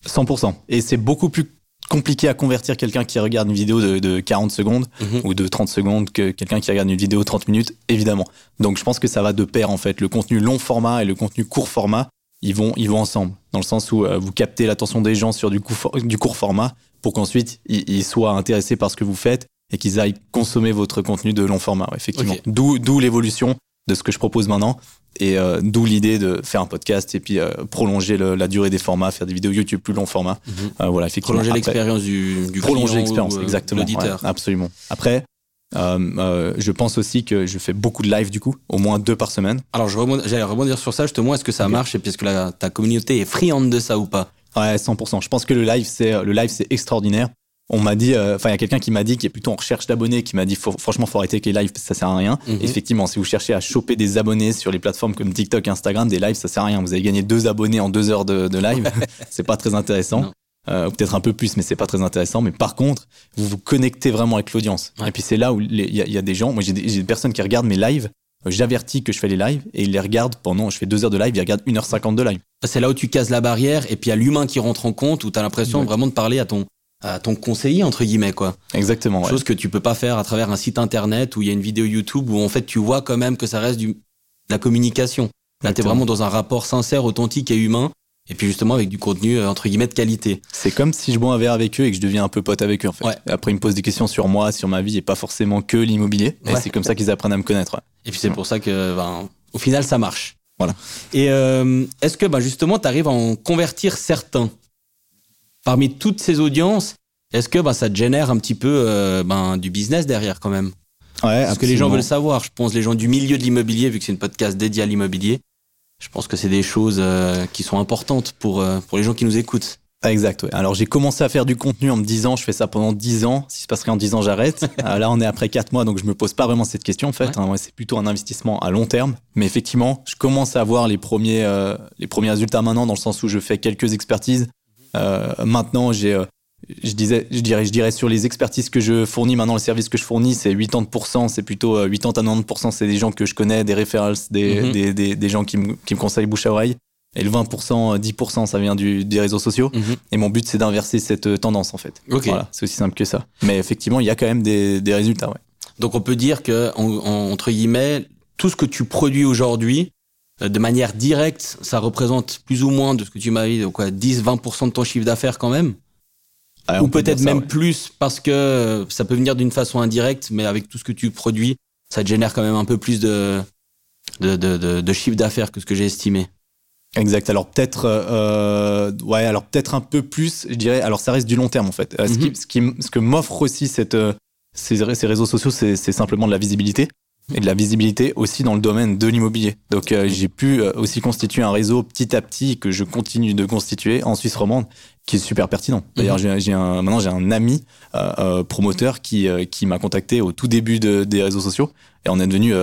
100%. Et c'est beaucoup plus compliqué à convertir quelqu'un qui regarde une vidéo de, 40 secondes mhm. ou de 30 secondes que quelqu'un qui regarde une vidéo de 30 minutes, évidemment. Donc je pense que ça va de pair en fait. Le contenu long format et le contenu court format, ils vont, ils vont ensemble. Dans le sens où euh, vous captez l'attention des gens sur du, du court format pour qu'ensuite ils, soient intéressés par ce que vous faites et qu'ils aillent consommer votre contenu de long format, effectivement. D'où l'évolution de ce que je propose maintenant. Et euh, d'où l'idée de faire un podcast et puis euh, prolonger la durée des formats, faire des vidéos YouTube plus long format. Mhm. Euh, voilà, effectivement. Prolonger l'expérience du, du prolonger l'expérience, exactement. absolument. Après, je pense aussi que je fais beaucoup de live du coup, au moins deux par semaine. Alors, j'allais rebondir sur ça justement. Est-ce que ça marche et puis est-ce que la, ta communauté est friande de ça ou pas? Ouais, 100%. Je pense que le live, c'est le live, c'est extraordinaire on m'a dit, euh, enfin, il y a quelqu'un qui m'a dit, qui est plutôt en recherche d'abonnés, qui m'a dit, franchement, faut arrêter avec les lives, ça sert à rien. Mhm. Effectivement, si vous cherchez à choper des abonnés sur les plateformes comme TikTok, Instagram, des lives, ça sert à rien. Vous avez gagné deux abonnés en deux heures de, de live, c'est pas très intéressant. Euh, peut-être un peu plus, mais c'est pas très intéressant. Mais par contre, vous vous connectez vraiment avec l'audience. Et puis c'est là où il y, a des gens, moi j'ai des, des, personnes qui regardent mes lives. J'avertis que je fais les lives et ils les regardent pendant, je fais deux heures de live, ils regardent 1h50 de live. C'est là où tu casses la barrière et puis il y a l'humain qui rentre en compte où tu as l'impression vraiment de parler à ton, à ton conseiller entre guillemets quoi. Exactement. Chose que tu peux pas faire à travers un site internet où il y a une vidéo YouTube où en fait tu vois quand même que ça reste du de la communication. Là t'es vraiment dans un rapport sincère, authentique et humain. Et puis justement avec du contenu euh, entre guillemets de qualité. C'est comme si je bois un verre avec eux et que je deviens un peu pote avec eux en fait. Ouais. Après ils me posent des questions sur moi, sur ma vie et pas forcément que l'immobilier. Et c'est comme ça qu'ils apprennent à me connaître. Et puis c'est pour ça que ben, au final ça marche. Voilà. Et euh, est-ce que ben, justement tu arrives à en convertir certains? Parmi toutes ces audiences, est-ce que bah, ça te génère un petit peu euh, ben, du business derrière quand même? Ouais, Parce que les gens veulent savoir. Je pense les gens du milieu de l'immobilier, vu que c'est une podcast dédiée à l'immobilier, je pense que c'est des choses euh, qui sont importantes pour, euh, pour les gens qui nous écoutent. Ah, exact. Ouais. Alors j'ai commencé à faire du contenu en me disant, je fais ça pendant 10 ans. Si se passerait en 10 ans, j'arrête. là, on est après 4 mois, donc je me pose pas vraiment cette question en fait. Hein. c'est plutôt un investissement à long terme. Mais effectivement, je commence à avoir les premiers, les premiers résultats maintenant, dans le sens où je fais quelques expertises. Euh, maintenant, j'ai euh, je disais, je dirais, je dirais sur les expertises que je fournis maintenant, le service que je fournis, c'est 80%, c'est plutôt 80 euh, à 90%, c'est des gens que je connais, des referrals, des, mhm. des, des, des, gens qui me, qui me conseillent bouche à oreille. et le 20%, 10%, ça vient du, des réseaux sociaux. Mhm. Et mon but, c'est d'inverser cette tendance, en fait. Ok. Voilà, c'est aussi simple que ça. Mais effectivement, il y a quand même des, des résultats, ouais. Donc on peut dire que en- en- entre guillemets, tout ce que tu produis aujourd'hui, de manière directe, ça représente plus ou moins de ce que tu m'as dit, donc quoi, 10-20% de ton chiffre d'affaires quand même Ouais, Ou peut peut-être même ouais. plus parce que euh, ça peut venir d'une façon indirecte, mais avec tout ce que tu produis, ça te génère quand même un peu plus de, de, de, de, de chiffre d'affaires que ce que j'ai estimé. Exact. Alors peut-être, euh, ouais, alors peut-être un peu plus, je dirais. Alors ça reste du long terme en fait. Euh, ce, qui, Mhm. ce, qui, ce que m'offre aussi cette, euh, ces, ces réseaux sociaux, c'est simplement de la visibilité et de la visibilité aussi dans le domaine de l'immobilier. Donc euh, j'ai pu euh, aussi constituer un réseau petit à petit que je continue de constituer en Suisse romande, qui est super pertinent. D'ailleurs, j'ai j'ai un, maintenant j'ai un ami euh, promoteur qui qui m'a contacté au tout début de- des réseaux sociaux et on est devenu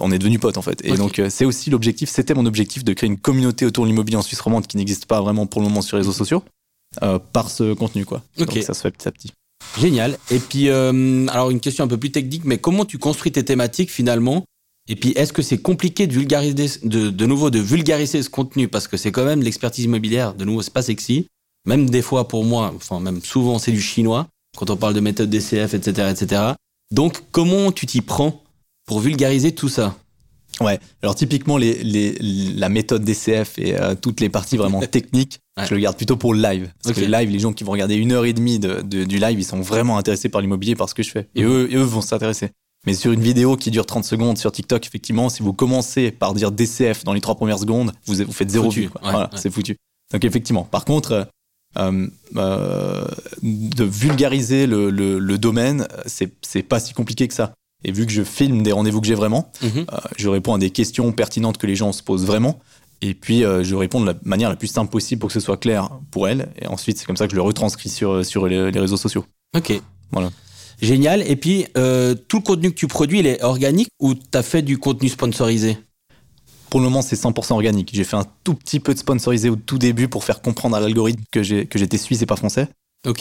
on est devenu potes en fait. Et donc c'est aussi l'objectif, c'était mon objectif de créer une communauté autour de l'immobilier en Suisse romande qui n'existe pas vraiment pour le moment sur les réseaux sociaux euh, par ce contenu quoi. Ok. Donc ça se fait petit à petit. Génial. Et puis, euh, alors une question un peu plus technique, mais comment tu construis tes thématiques finalement? Et puis, est-ce que c'est compliqué de vulgariser, de, de nouveau, de vulgariser ce contenu? Parce que c'est quand même l'expertise immobilière, de nouveau, c'est pas sexy. Même des fois, pour moi, enfin, même souvent, c'est du chinois, quand on parle de méthode DCF, etc., etc. Donc, comment tu t'y prends pour vulgariser tout ça? Ouais. Alors typiquement les, les la méthode DCF et euh, toutes les parties vraiment techniques, Ouais. je le garde plutôt pour le live. Parce que le live, les gens qui vont regarder une heure et demie de, de- du live, ils sont vraiment intéressés par l'immobilier par ce que je fais. Et Mhm. eux, et eux vont s'intéresser. Mais sur une vidéo qui dure 30 secondes sur TikTok, effectivement, si vous commencez par dire DCF dans les trois premières secondes, vous, vous faites zéro Foutu. vue. Ouais, voilà, ouais. c'est foutu. Donc effectivement. Par contre, euh, euh, de vulgariser le, le, le domaine, c'est pas si compliqué que ça. Et vu que je filme des rendez-vous que j'ai vraiment, Mhm. euh, je réponds à des questions pertinentes que les gens se posent vraiment. Et puis, euh, je réponds de la manière la plus simple possible pour que ce soit clair pour elles. Et ensuite, c'est comme ça que je le retranscris sur, sur les, les réseaux sociaux. Ok. Voilà. Génial. Et puis, euh, tout le contenu que tu produis, il est organique ou tu as fait du contenu sponsorisé? Pour le moment, c'est 100% organique. J'ai fait un tout petit peu de sponsorisé au tout début pour faire comprendre à l'algorithme que j'ai- que j'étais suisse et pas français.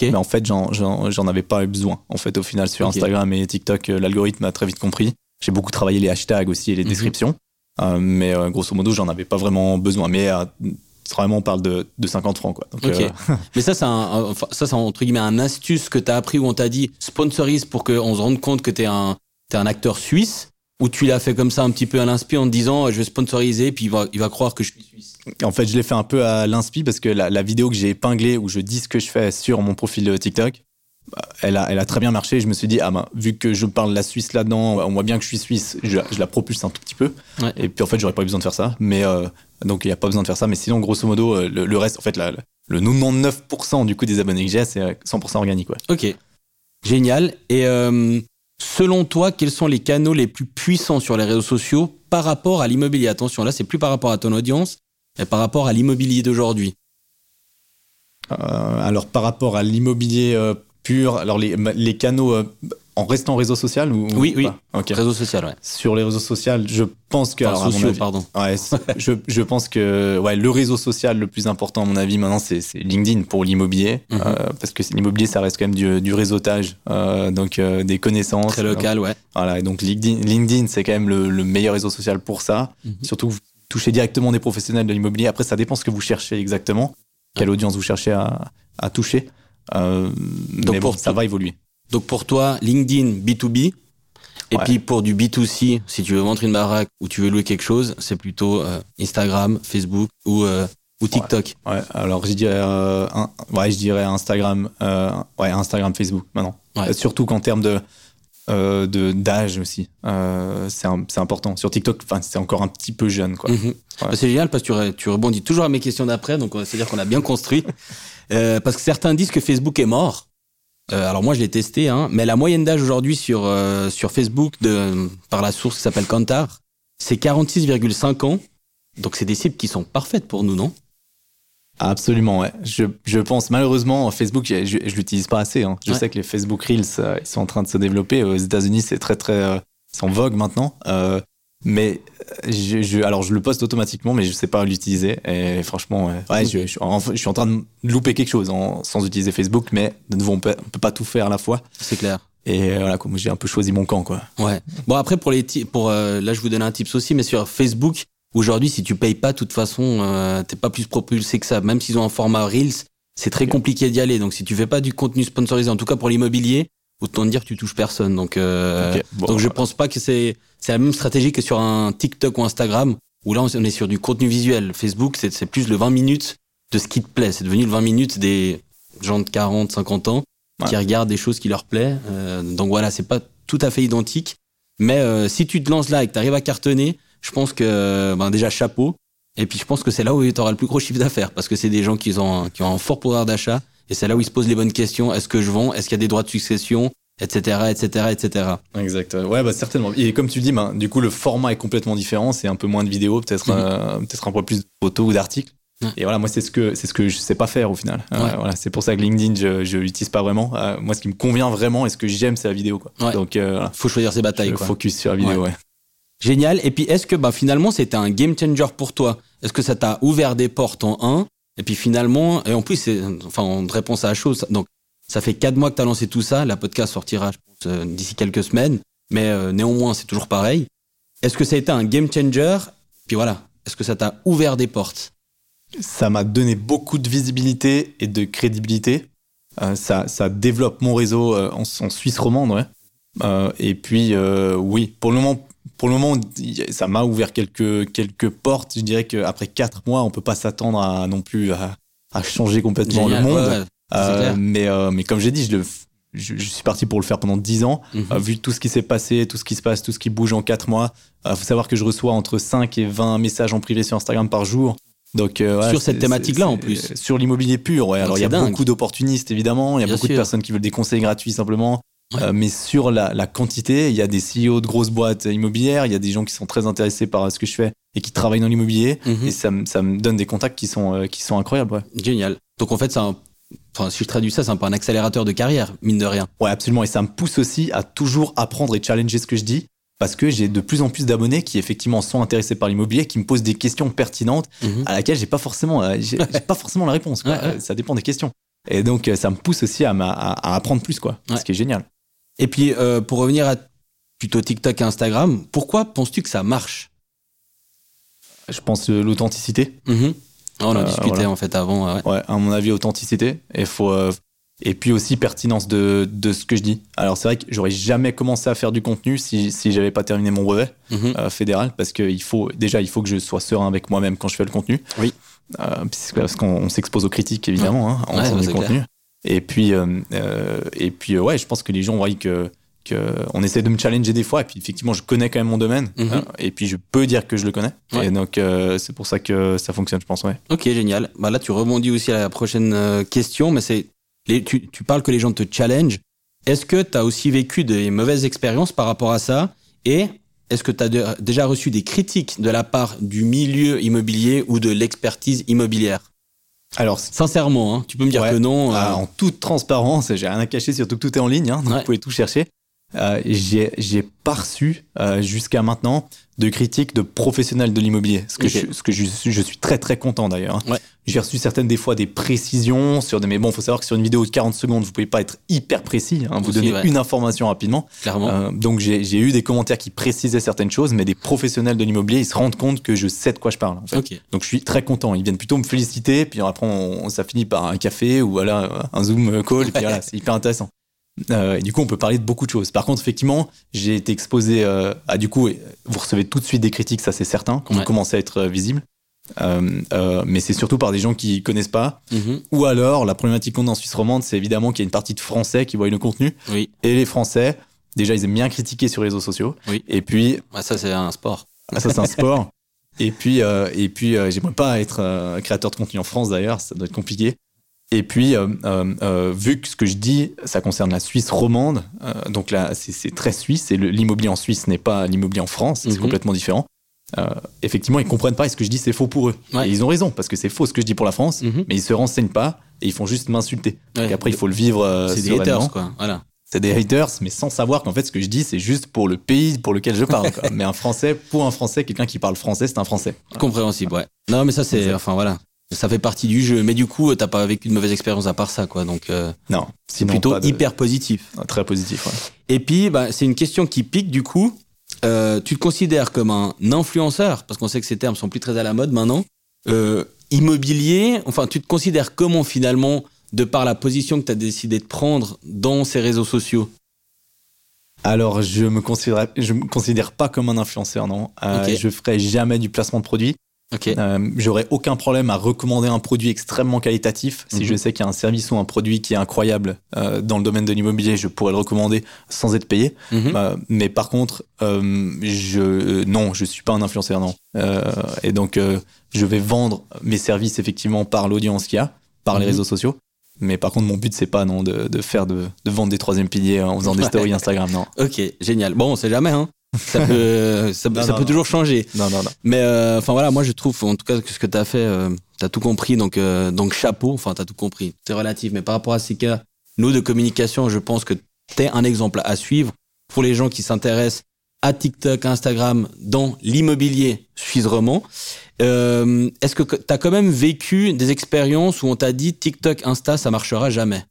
Mais en fait, j'en- avais pas eu besoin. En fait, au final, sur. Instagram et TikTok, euh, l'algorithme a très vite compris. J'ai beaucoup travaillé les hashtags aussi et les Mhm. descriptions. Euh, mais euh, grosso modo, j'en avais pas vraiment besoin. Mais euh, vraiment, on parle de, de 50 francs. Quoi. Donc, Mais ça, c'est un, ça, c'est entre guillemets un astuce que tu as appris où on t'a dit sponsorise pour qu'on se rende compte que tu es un acteur suisse ou tu l'as fait comme ça un petit peu à l'inspi en te disant je vais sponsoriser puis il va, il va croire que je suis suisse. En fait, je l'ai fait un peu à l'inspi parce que la, la vidéo que j'ai épinglée où je dis ce que je fais sur mon profil euh, TikTok, bah, elle a, elle a très bien marché. Je me suis dit, ah ben, vu que je parle la Suisse là-dedans, on voit bien que je suis suisse, je, je la propulse un tout petit peu. Ouais. Et puis en fait, j'aurais pas eu besoin de faire ça. Mais euh, donc, il n'y a pas besoin de faire ça. Mais sinon, grosso modo, euh, le, le reste, en fait, la- le 99% du coup des abonnés que j'ai, c'est euh, 100% organique. Ouais. Ok. Génial. Et euh, selon toi, quels sont les canaux les plus puissants sur les réseaux sociaux par rapport à l'immobilier? Attention, là, c'est plus par rapport à ton audience, mais par rapport à l'immobilier d'aujourd'hui. Euh, alors, par rapport à l'immobilier euh, pur, alors les, canaux euh, en restant réseau social ou Oui, ou oui. Réseau social, ouais. Sur les réseaux sociaux, je pense que. Enfin, alors, à mon sociaux, avis- pardon. Ouais, je, je pense que ouais, le réseau social le plus important à mon avis maintenant c'est c'est LinkedIn pour l'immobilier Mhm. euh, parce que l'immobilier ça reste quand même du, du réseautage euh, donc euh, des connaissances Très local, ouais. voilà et donc LinkedIn, LinkedIn c'est quand même le, le meilleur réseau social pour ça Mhm. surtout que vous touchez directement des professionnels de l'immobilier après ça dépend ce que vous cherchez exactement quelle audience vous cherchez à, à toucher mais pour bon, ça va évoluer Donc pour toi, LinkedIn B2B. Et Ouais. puis pour du B2C, si tu veux vendre une baraque ou tu veux louer quelque chose, c'est plutôt euh, Instagram, Facebook ou, euh, ou TikTok. ouais alors je dirais euh, un- ouais je dirais Instagram ouais Instagram Facebook maintenant surtout qu'en termes de de d'âge aussi c'est un- c'est important sur TikTok c'est encore un petit peu jeune quoi Mhm. Bah, c'est génial parce que tu, tu rebondis toujours à mes questions d'après, donc c'est-à-dire qu'on a bien construit. Parce que certains disent que Facebook est mort. Euh, alors moi je l'ai testé, hein, mais la moyenne d'âge aujourd'hui sur, euh, sur Facebook de, par la source qui s'appelle Kantar, c'est 46,5 ans. Donc c'est des cibles qui sont parfaites pour nous, non? Absolument ouais je, je pense malheureusement Facebook je, je, je l'utilise pas assez hein. je Ouais. sais que les Facebook Reels euh, ils sont en train de se développer aux États-Unis c'est très très c'est en vogue maintenant mais euh, je, je- alors je le poste automatiquement mais je sais pas l'utiliser et franchement ouais, ouais, je, je, suis en, je suis en train de louper quelque chose en- sans utiliser Facebook mais de nouveau on peut, on peut pas tout faire à la fois C'est clair. et euh, voilà comme j'ai un peu choisi mon camp quoi Ouais. Bon après pour les pour euh, là je vous donne un tips aussi mais sur Facebook Aujourd'hui, si tu payes pas, de toute façon, euh, t'es pas plus propulsé que ça. Même s'ils ont un format Reels, c'est très compliqué d'y aller. Donc, si tu fais pas du contenu sponsorisé, en tout cas pour l'immobilier, autant dire que tu touches personne. Donc, euh, donc je pense pas que c'est c'est la même stratégie que sur un TikTok ou Instagram où là on est sur du contenu visuel. Facebook, c'est plus le 20 minutes de ce qui te plaît. C'est devenu le 20 minutes des gens de 40, 50 ans qui regardent des choses qui leur plaît. Euh, donc voilà, c'est pas tout à fait identique. Mais euh, si tu te lances là et que tu arrives à cartonner, je pense que ben déjà chapeau. Et puis je pense que c'est là où tu auras le plus gros chiffre d'affaires parce que c'est des gens qui ont, qui ont un fort pouvoir d'achat et c'est là où ils se posent les bonnes questions. Est-ce que je vends? Est-ce qu'il y a des droits de succession? Etc etc etc exact ouais bah certainement. Et comme tu dis ben, du coup le format est complètement différent. C'est un peu moins de vidéos peut-être mhm. euh, peut-être un peu plus de photos ou d'articles. Et voilà moi c'est ce que c'est ce que je sais pas faire au final. Euh, voilà c'est pour ça que LinkedIn je je l'utilise pas vraiment. Euh, moi ce qui me convient vraiment et ce que j'aime c'est la vidéo quoi. Donc voilà. faut choisir ses batailles quoi. focus sur la vidéo ouais. génial. Et puis est-ce que bah finalement c'était un game changer pour toi? Est-ce que ça t'a ouvert des portes en un? Et puis finalement, et en plus, c'est, enfin, on réponse à la chose. Donc, ça fait quatre mois que tu as lancé tout ça. La podcast sortira, je pense, euh, d'ici quelques semaines. Mais euh, néanmoins, c'est toujours pareil. Est-ce que ça a été un game changer? Puis voilà, est-ce que ça t'a ouvert des portes? Ça m'a donné beaucoup de visibilité et de crédibilité. Euh, ça, ça développe mon réseau en, en, Suisse romande, ouais. et puis, oui, pour le moment, pour le moment, ça m'a ouvert quelques, quelques portes. Je dirais qu'après quatre mois, on peut pas s'attendre à non plus à, à changer complètement le monde. Mais, euh, mais comme j'ai dit, je, je, je, suis parti pour le faire pendant dix ans. Mhm. Euh, vu tout ce qui s'est passé, tout ce qui se passe, tout ce qui bouge en quatre mois, il faut savoir que je reçois entre 5 et 20 messages en privé sur Instagram par jour. Donc, euh, sur cette thématique-là en plus. Sur l'immobilier pur, ouais. Alors il y a beaucoup d'opportunistes évidemment, il y a beaucoup de personnes qui veulent des conseils gratuits simplement. Euh, mais sur la, la, quantité, il y a des CEO de grosses boîtes immobilières, il y a des gens qui sont très intéressés par ce que je fais et qui travaillent dans l'immobilier. Mhm. Et ça, ça, me donne des contacts qui sont, euh, qui sont incroyables. Ouais. Génial. Donc en fait, c'est un Enfin, si je traduis ça, c'est un peu un accélérateur de carrière, mine de rien. Ouais, absolument. Et ça me pousse aussi à toujours apprendre et challenger ce que je dis. Parce que j'ai de plus en plus d'abonnés qui effectivement sont intéressés par l'immobilier, qui me posent des questions pertinentes mhm. à laquelle j'ai pas forcément, euh, j'ai pas forcément la réponse. Quoi. Ça dépend des questions. Et donc ça me pousse aussi à, apprendre plus, quoi. Ce qui est génial. Et puis, euh, pour revenir à plutôt TikTok et Instagram, pourquoi penses-tu que ça marche? Je pense euh, l'authenticité. Mm-hmm. On en euh, discutait en fait avant. Ouais. à mon avis, authenticité. Et faut. et puis aussi pertinence de, de ce que je dis. Alors c'est vrai que j'aurais jamais commencé à faire du contenu si, si j'avais pas terminé mon brevet mm-hmm. fédéral parce que il faut déjà il faut que je sois serein avec moi-même quand je fais le contenu. Oui. parce qu'on s'expose aux critiques évidemment hein, en faisant du contenu. Et puis, euh, euh, et puis euh, ouais, je pense que les gens voient que, que on essaie de me challenger des fois. Et puis effectivement, je connais quand même mon domaine. Mhm. Hein, et puis je peux dire que je le connais. Et donc c'est pour ça que ça fonctionne, je pense. Ouais. Ok, génial. Bah là, tu rebondis aussi à la prochaine question, mais c'est tu, tu parles que les gens te challenge. Est-ce que tu as aussi vécu des mauvaises expériences par rapport à ça? Et est-ce que tu as déjà reçu des critiques de la part du milieu immobilier ou de l'expertise immobilière? Alors, sincèrement, hein, tu peux me dire que non. Euh, en toute transparence, j'ai rien à cacher, surtout que tout est en ligne, hein, donc vous pouvez tout chercher. Euh, j'ai pas reçu euh, jusqu'à maintenant de critiques de professionnels de l'immobilier, ce que, je, ce que je, je, suis très très content d'ailleurs. Hein. J'ai reçu certaines des fois des précisions sur des mais bon, faut savoir que sur une vidéo de 40 secondes, vous pouvez pas être hyper précis, hein, vous donnez une information rapidement. Clairement. Euh, donc j'ai eu des commentaires qui précisaient certaines choses, mais des professionnels de l'immobilier, ils se rendent compte que je sais de quoi je parle. En fait. Donc je suis très content. Ils viennent plutôt me féliciter, puis après on, ça finit par un café ou voilà un zoom call, puis voilà, c'est hyper intéressant. Euh, et du coup, on peut parler de beaucoup de choses. Par contre, effectivement, j'ai été exposé euh, à du coup, vous recevez tout de suite des critiques, ça c'est certain, quand vous commencez à être euh, visible. Euh, mais c'est surtout par des gens qui connaissent pas. Mm-hmm. Ou alors, la problématique qu'on a en Suisse romande, c'est évidemment qu'il y a une partie de Français qui voient le contenu. Oui. Et les Français, déjà, ils aiment bien critiquer sur les réseaux sociaux. Oui. Et puis, ah, ça c'est un sport. Ah, ça c'est un sport. et puis, et puis, j'aimerais pas être créateur de contenu en France d'ailleurs, ça doit être compliqué. Et puis, euh, euh, euh, vu que ce que je dis, ça concerne la Suisse romande, donc là, c'est très suisse, et l'immobilier en Suisse n'est pas l'immobilier en France, c'est mhm. complètement différent. effectivement, ils comprennent pas et ce que je dis, c'est faux pour eux. Et ils ont raison, parce que c'est faux ce que je dis pour la France, mhm. mais ils se renseignent pas et ils font juste m'insulter. Et après, il faut le vivre. c'est des haters, quoi. Voilà. C'est des haters, mais sans savoir qu'en fait, ce que je dis, c'est juste pour le pays pour lequel je parle. mais un Français, pour un Français, quelqu'un qui parle français, c'est un Français. Compréhensible, ouais. Non, mais ça, c'est, enfin voilà, ça fait partie du jeu. Mais du coup, t'as pas vécu de mauvaise expérience à part ça, quoi. Donc, euh, non, c'est plutôt hyper positif. Très positif, ouais. Et puis, bah, c'est une question qui pique, du coup. euh, tu te considères comme un influenceur, parce qu'on sait que ces termes sont plus très à la mode maintenant, euh, immobilier, enfin, tu te considères comment finalement, de par la position que tu as décidé de prendre dans ces réseaux sociaux? Alors, je me considère, je me considère pas comme un influenceur, non. Euh, Je ferai jamais du placement de produits. Okay. Euh, J'aurais aucun problème à recommander un produit extrêmement qualitatif. Si mhm. je sais qu'il y a un service ou un produit qui est incroyable euh, dans le domaine de l'immobilier, je pourrais le recommander sans être payé. Mhm. Euh, mais par contre, je non, je suis pas un influenceur, non. et donc, je vais vendre mes services effectivement par l'audience qu'il y a, par les mhm. réseaux sociaux. Mais par contre, mon but, c'est pas non de, de faire de, de, vendre des troisième piliers en faisant des stories Instagram, non. Ok, génial. Bon, on sait jamais, hein. Ça peut, ça, peut toujours changer. Non, non, non. Mais euh, enfin voilà, moi je trouve, en tout cas, que ce que tu as fait, euh, tu as tout compris. Donc, euh, donc chapeau, enfin, tu as tout compris. C'est relatif. Mais par rapport à ces cas, nous de communication, je pense que tu es un exemple à suivre pour les gens qui s'intéressent à TikTok, Instagram, dans l'immobilier suisse-roman. Euh, Est-ce que tu as quand même vécu des expériences où on t'a dit TikTok, Insta, ça marchera jamais?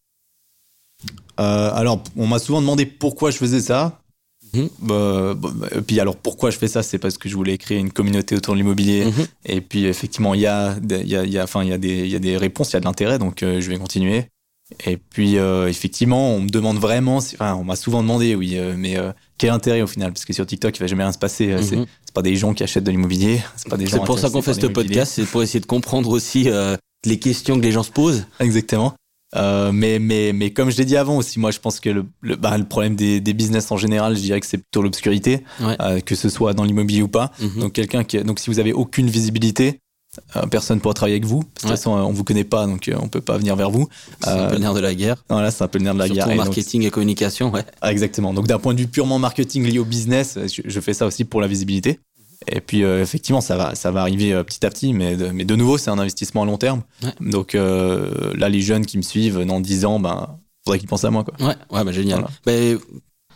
Alors, on m'a souvent demandé pourquoi je faisais ça. Mmh. Bah, bah, bah, et puis alors pourquoi je fais ça? C'est parce que je voulais créer une communauté autour de l'immobilier mmh. et puis effectivement il y a il y a, y a enfin il y a des il y a des réponses il y a de l'intérêt donc euh, je vais continuer et puis euh, effectivement on me demande vraiment enfin, on m'a souvent demandé oui mais quel intérêt au final? Parce que sur TikTok, il va jamais rien se passer. Mm C'est pas des gens qui achètent de l'immobilier. C'est pas des gens. C'est pour ça qu'on fait ce podcast, c'est pour essayer de comprendre aussi euh, les questions que les gens se posent. Exactement. Euh, mais, mais, mais comme je l'ai dit avant aussi, moi je pense que le, le, bah, le problème des, des, business en général, je dirais que c'est plutôt l'obscurité, euh, que ce soit dans l'immobilier ou pas. Mhm. Donc quelqu'un qui, donc si vous avez aucune visibilité, euh, personne pourra travailler avec vous. De toute façon, on vous connaît pas, donc euh, on peut pas venir vers vous. C'est un peu le nerf de la guerre. Voilà, c'est un peu le nerf de la Surtout guerre. marketing et, communication, ouais. Ah, exactement. Donc d'un point de vue purement marketing lié au business, je, fais ça aussi pour la visibilité. Et puis euh, effectivement, ça va, ça va arriver petit à petit, mais de, mais de nouveau, c'est un investissement à long terme. Donc là, les jeunes qui me suivent dans 10 ans, ben, faudrait qu'ils pensent à moi, quoi. Ouais, ouais, bah, génial. Ben,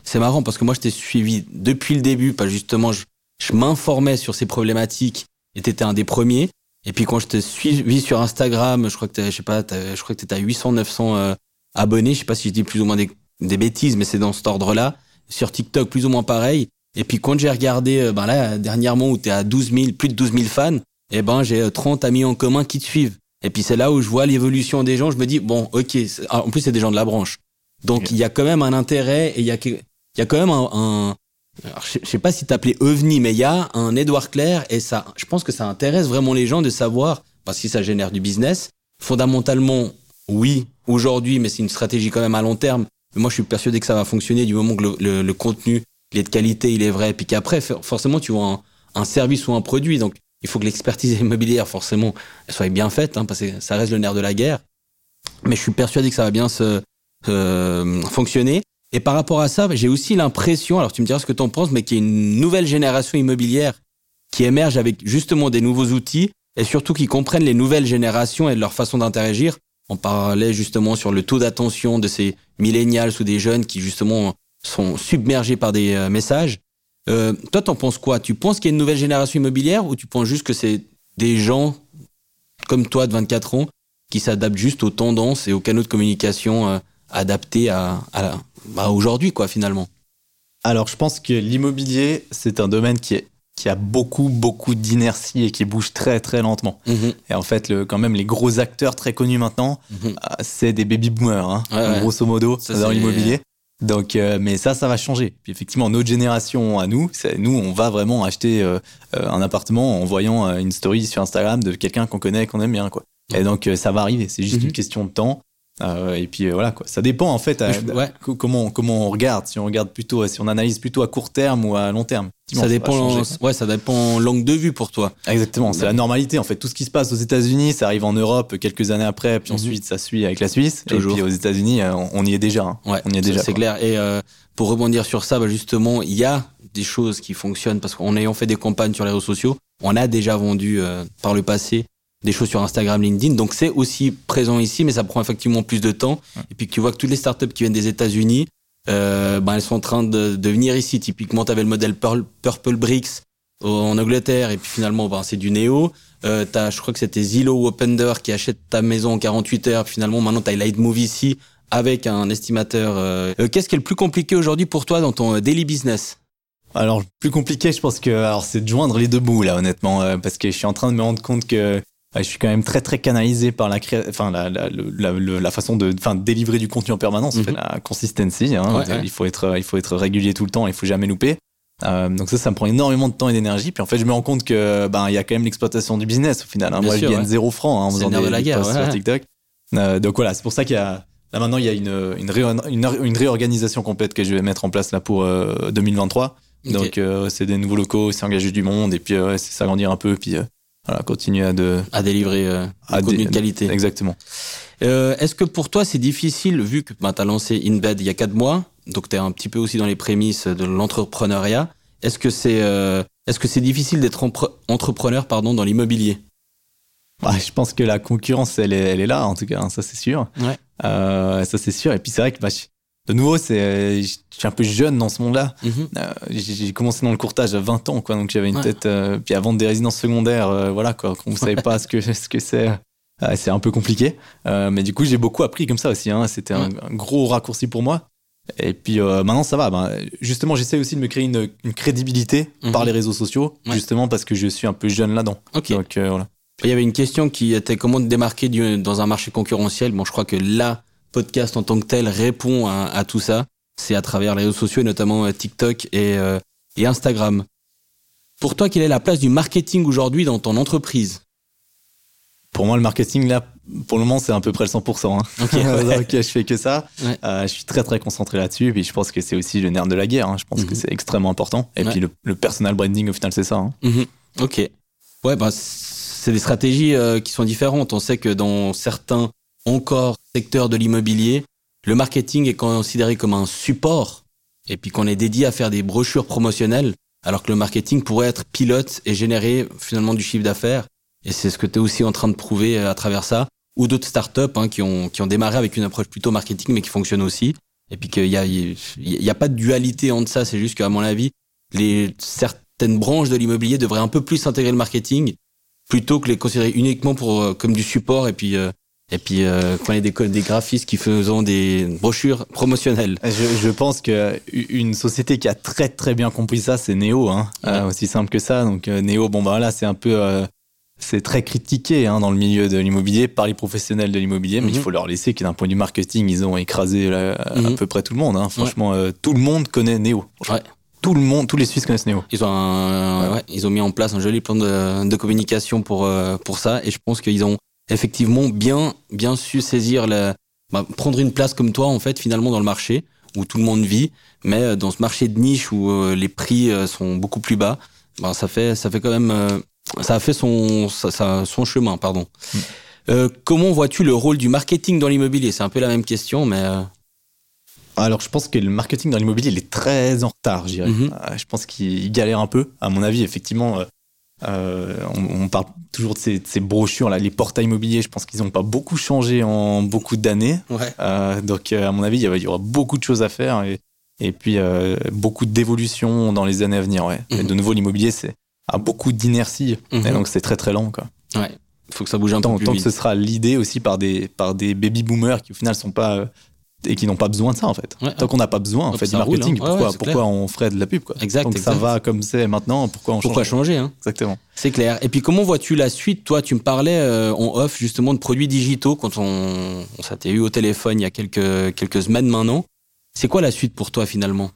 c'est marrant parce que moi, je t'ai suivi depuis le début, pas justement, je, je m'informais sur ces problématiques et t'étais un des premiers. Et puis quand je te suis sur Instagram, je crois que je sais pas, je crois que t'es à 800, 900 euh, abonnés. Je sais pas si je dis plus ou moins des, des bêtises, mais c'est dans cet ordre-là. Sur TikTok, plus ou moins pareil. Et puis quand j'ai regardé, euh, ben là, dernièrement, où t'es à 12 000, plus de 12 000 fans, eh ben j'ai 30 euh, amis en commun qui te suivent. Et puis c'est là où je vois l'évolution des gens. Je me dis bon, ok. Ah, en plus c'est des gens de la branche, donc il y a quand même un intérêt et il y a il y a quand même un, un alors, je, sais pas si t'appelais ovni, mais il y a un Edouard Claire et ça, je pense que ça intéresse vraiment les gens de savoir, parce que ça génère du business. Fondamentalement, oui, aujourd'hui, mais c'est une stratégie quand même à long terme. Mais moi, je suis persuadé que ça va fonctionner du moment que le, le, contenu, il est de qualité, il est vrai, puis qu'après, forcément, tu vois un, service ou un produit. Donc, il faut que l'expertise immobilière, forcément, soit bien faite, hein, parce que ça reste le nerf de la guerre. Mais je suis persuadé que ça va bien se, euh, fonctionner. Et par rapport à ça, j'ai aussi l'impression, alors tu me diras ce que tu en penses, mais qu'il y a une nouvelle génération immobilière qui émerge avec justement des nouveaux outils et surtout qui comprennent les nouvelles générations et leur façon d'interagir. On parlait justement sur le taux d'attention de ces millennials ou des jeunes qui justement sont submergés par des euh, messages. Euh, toi, t'en penses quoi? Tu penses qu'il y a une nouvelle génération immobilière ou tu penses juste que c'est des gens comme toi de 24 ans qui s'adaptent juste aux tendances et aux canaux de communication euh, adaptés à, à, bah, aujourd'hui, quoi, finalement? Alors, je pense que l'immobilier, c'est un domaine qui, est, qui a beaucoup, beaucoup d'inertie et qui bouge très, très lentement. Mhm. Et en fait, le, quand même, les gros acteurs très connus maintenant, mhm. c'est des baby boomers, hein, grosso modo, dans l'immobilier. Donc, euh, mais ça, ça va changer. Puis effectivement, notre génération à nous, nous, on va vraiment acheter euh, un appartement en voyant une story sur Instagram de quelqu'un qu'on connaît, qu'on aime bien, quoi. Et donc, ça va arriver. C'est juste mhm. une question de temps. Euh, et puis euh, voilà quoi. Ça dépend en fait comment comment on regarde. Si on regarde plutôt, si on analyse plutôt à court terme ou à long terme. Ça, dépend. ouais, ça dépend langue de vue pour toi. Exactement. C'est la normalité en fait. Tout ce qui se passe aux États-Unis, ça arrive en Europe quelques années après, puis mhm. ensuite ça suit avec la Suisse. Toujours. Et puis aux États-Unis, euh, on, y est déjà. Hein. Ouais, on y est déjà. C'est clair. Et pour rebondir sur ça, bah, justement, il y a des choses qui fonctionnent parce qu'en ayant fait des campagnes sur les réseaux sociaux, on a déjà vendu par le passé des choses sur Instagram, LinkedIn. Donc c'est aussi présent ici, mais ça prend effectivement plus de temps. Et puis tu vois que toutes les startups qui viennent des États-Unis, euh, ben elles sont en train de, de venir ici. Typiquement, tu avais le modèle Purple Bricks en Angleterre, et puis finalement, ben, c'est du Néo. Euh, as, je crois que c'était Zillow ou Opender qui achète ta maison en 48 heures. Puis finalement, maintenant, tu as Lightmove ici avec un estimateur. Euh, Qu'est-ce qui est le plus compliqué aujourd'hui pour toi dans ton daily business? Alors, plus compliqué, je pense que alors c'est de joindre les deux bouts là, honnêtement, euh, parce que je suis en train de me rendre compte que je suis quand même très très canalisé par la enfin la, la, la, la, façon de, enfin, délivrer du contenu en permanence, mm la consistency. Hein, Il faut être, il faut être régulier tout le temps, il faut jamais louper. Euh, donc ça, ça me prend énormément de temps et d'énergie. Puis en fait, je me rends compte que ben il y a quand même l'exploitation du business au final. Hein. Moi, je gagne zéro franc hein, en faisant des, de la guerre, sur TikTok. Euh, donc voilà, c'est pour ça qu'il y a là maintenant il y a une une, une, réorganisation complète que je vais mettre en place là pour 2023. Euh, donc c'est des nouveaux locaux, c'est engager du monde et puis c'est s'agrandir un peu puis voilà, continuer à de à délivrer à contenu de qualité. Exactement. Est-ce que pour toi c'est difficile vu que ben, tu as lancé InBed il y a quatre mois donc tu es un petit peu aussi dans les prémices de l'entrepreneuriat. Est-ce que c'est euh, est-ce que c'est difficile d'être entrepreneur pardon dans l'immobilier? Je pense que la concurrence elle est, elle est là en tout cas, hein, ça c'est sûr. Ouais. Euh, ça c'est sûr. Et puis c'est vrai que bah, de nouveau c'est je suis un peu jeune dans ce monde-là. Mm-hmm. Euh, j'ai commencé dans le courtage à 20 ans quoi, donc j'avais une tête euh, puis vendre des résidences secondaires, euh, voilà quoi. Quand vous savez pas ce que ce que c'est. c'est un peu compliqué, mais du coup j'ai beaucoup appris comme ça aussi. Hein. C'était un, un, gros raccourci pour moi. Et puis euh, maintenant ça va. Ben, justement, j'essaie aussi de me créer une, une crédibilité mhm. par les réseaux sociaux, justement parce que je suis un peu jeune là-dedans. Ok. Donc euh, voilà. Il y avait une question qui était comment te démarquer dans un marché concurrentiel. Bon, je crois que là, podcast en tant que tel répond à, à tout ça. C'est à travers les réseaux sociaux, et notamment euh, TikTok et, et Instagram. Pour toi, quelle est la place du marketing aujourd'hui dans ton entreprise? Pour moi, le marketing là, pour le moment, c'est à peu près le 100%. Hein. Ok, je fais que ça. Euh, je suis très très concentré là-dessus. Et puis je pense que c'est aussi le nerf de la guerre. Hein. Je pense que mhm. c'est extrêmement important. Et puis le, personal branding, au final, c'est ça. Hein. Mhm. Ok. Ouais, bah, c'est des stratégies euh, qui sont différentes. On sait que dans certains encore secteurs de l'immobilier, le marketing est considéré comme un support. Et puis qu'on est dédié à faire des brochures promotionnelles. Alors que le marketing pourrait être pilote et générer finalement du chiffre d'affaires. Et c'est ce que tu es aussi en train de prouver euh, à travers ça ou d'autres startups hein, qui, ont, qui ont démarré avec une approche plutôt marketing mais qui fonctionne aussi. Et puis qu'il y a, y a pas de dualité entre ça, c'est juste qu'à mon avis, les certaines branches de l'immobilier devraient un peu plus intégrer le marketing plutôt que les considérer uniquement pour euh, comme du support et puis euh, et puis euh, quand il y a des, des graphistes qui font des brochures promotionnelles. Je, je pense que une société qui a très très bien compris ça, c'est Neo, hein, aussi simple que ça. Donc Neo, bon bah voilà, c'est un peu c'est très critiqué hein, dans le milieu de l'immobilier par les professionnels de l'immobilier, mais il mhm. faut leur laisser que d'un point de vue marketing, ils ont écrasé à mhm. peu près tout le monde. Hein. Franchement, euh, tout le monde connaît Neo. Ouais. Tout le monde, tous les Suisses connaissent Neo. Ils ont, ouais. ils ont mis en place un joli plan de, de communication pour euh, pour ça, et je pense qu'ils ont effectivement bien bien su saisir la, bah, prendre une place comme toi en fait finalement dans le marché où tout le monde vit, mais euh, dans ce marché de niche où les prix sont beaucoup plus bas, bah, ça fait ça fait quand même ça a fait son, son chemin, pardon. Mm. Euh, comment vois-tu le rôle du marketing dans l'immobilier? C'est un peu la même question, mais. Euh, Alors, je pense que le marketing dans l'immobilier, il est très en retard, je dirais. Mm-hmm. Euh, je pense qu'il galère un peu. À mon avis, effectivement, on, parle toujours de ces, brochures, là, les portails immobiliers. Je pense qu'ils n'ont pas beaucoup changé en beaucoup d'années. donc, à mon avis, il y aura beaucoup de choses à faire et, et puis beaucoup d'évolution dans les années à venir. Ouais. Mm-hmm. de nouveau, l'immobilier, c'est a beaucoup d'inertie. Mhm. donc c'est très très lent. Quoi. Ouais. Faut que ça bouge un peu plus tant que ce sera l'idée aussi par des, par des baby boomers qui au final sont pas. Et qui n'ont pas besoin de ça en fait. Tant qu'on n'a pas besoin en fait du marketing, hein. pourquoi, pourquoi on ferait de la pub quoi? Exact. Donc ça va comme c'est maintenant, pourquoi on Pourquoi changer hein Exactement. C'est clair. Et puis comment vois-tu la suite? Toi, tu me parlais euh, en off justement de produits digitaux quand on, on s'était eu au téléphone il y a quelques quelques semaines maintenant. C'est quoi la suite pour toi finalement?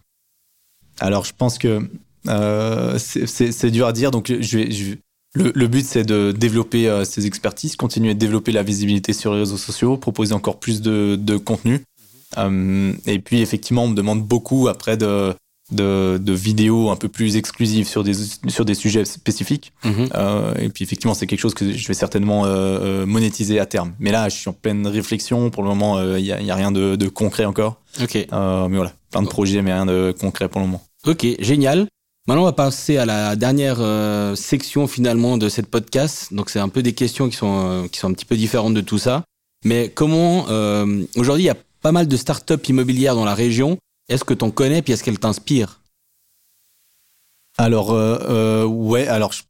Alors je pense que euh, c'est dur à dire. Donc, je vais, le, le, but, c'est de développer euh, ces expertises, continuer de développer la visibilité sur les réseaux sociaux, proposer encore plus de, de contenu. Euh, et puis, effectivement, on me demande beaucoup après de, de, de, vidéos un peu plus exclusives sur des, sur des sujets spécifiques. Mhm. euh, et puis, effectivement, c'est quelque chose que je vais certainement euh, monétiser à terme. Mais là, je suis en pleine réflexion. Pour le moment, il n'y a, rien de, de, concret encore. Ok. mais voilà, plein de projets, mais rien de concret pour le moment. Ok, génial. Maintenant, on va passer à la dernière euh, section finalement de cette podcast. Donc, c'est un peu des questions qui sont euh, qui sont un petit peu différentes de tout ça. Mais comment euh, aujourd'hui, il y a pas mal de startups immobilières dans la région. Est-ce que tu en connais puis est-ce qu'elles t'inspirent? Alors ouais, alors je,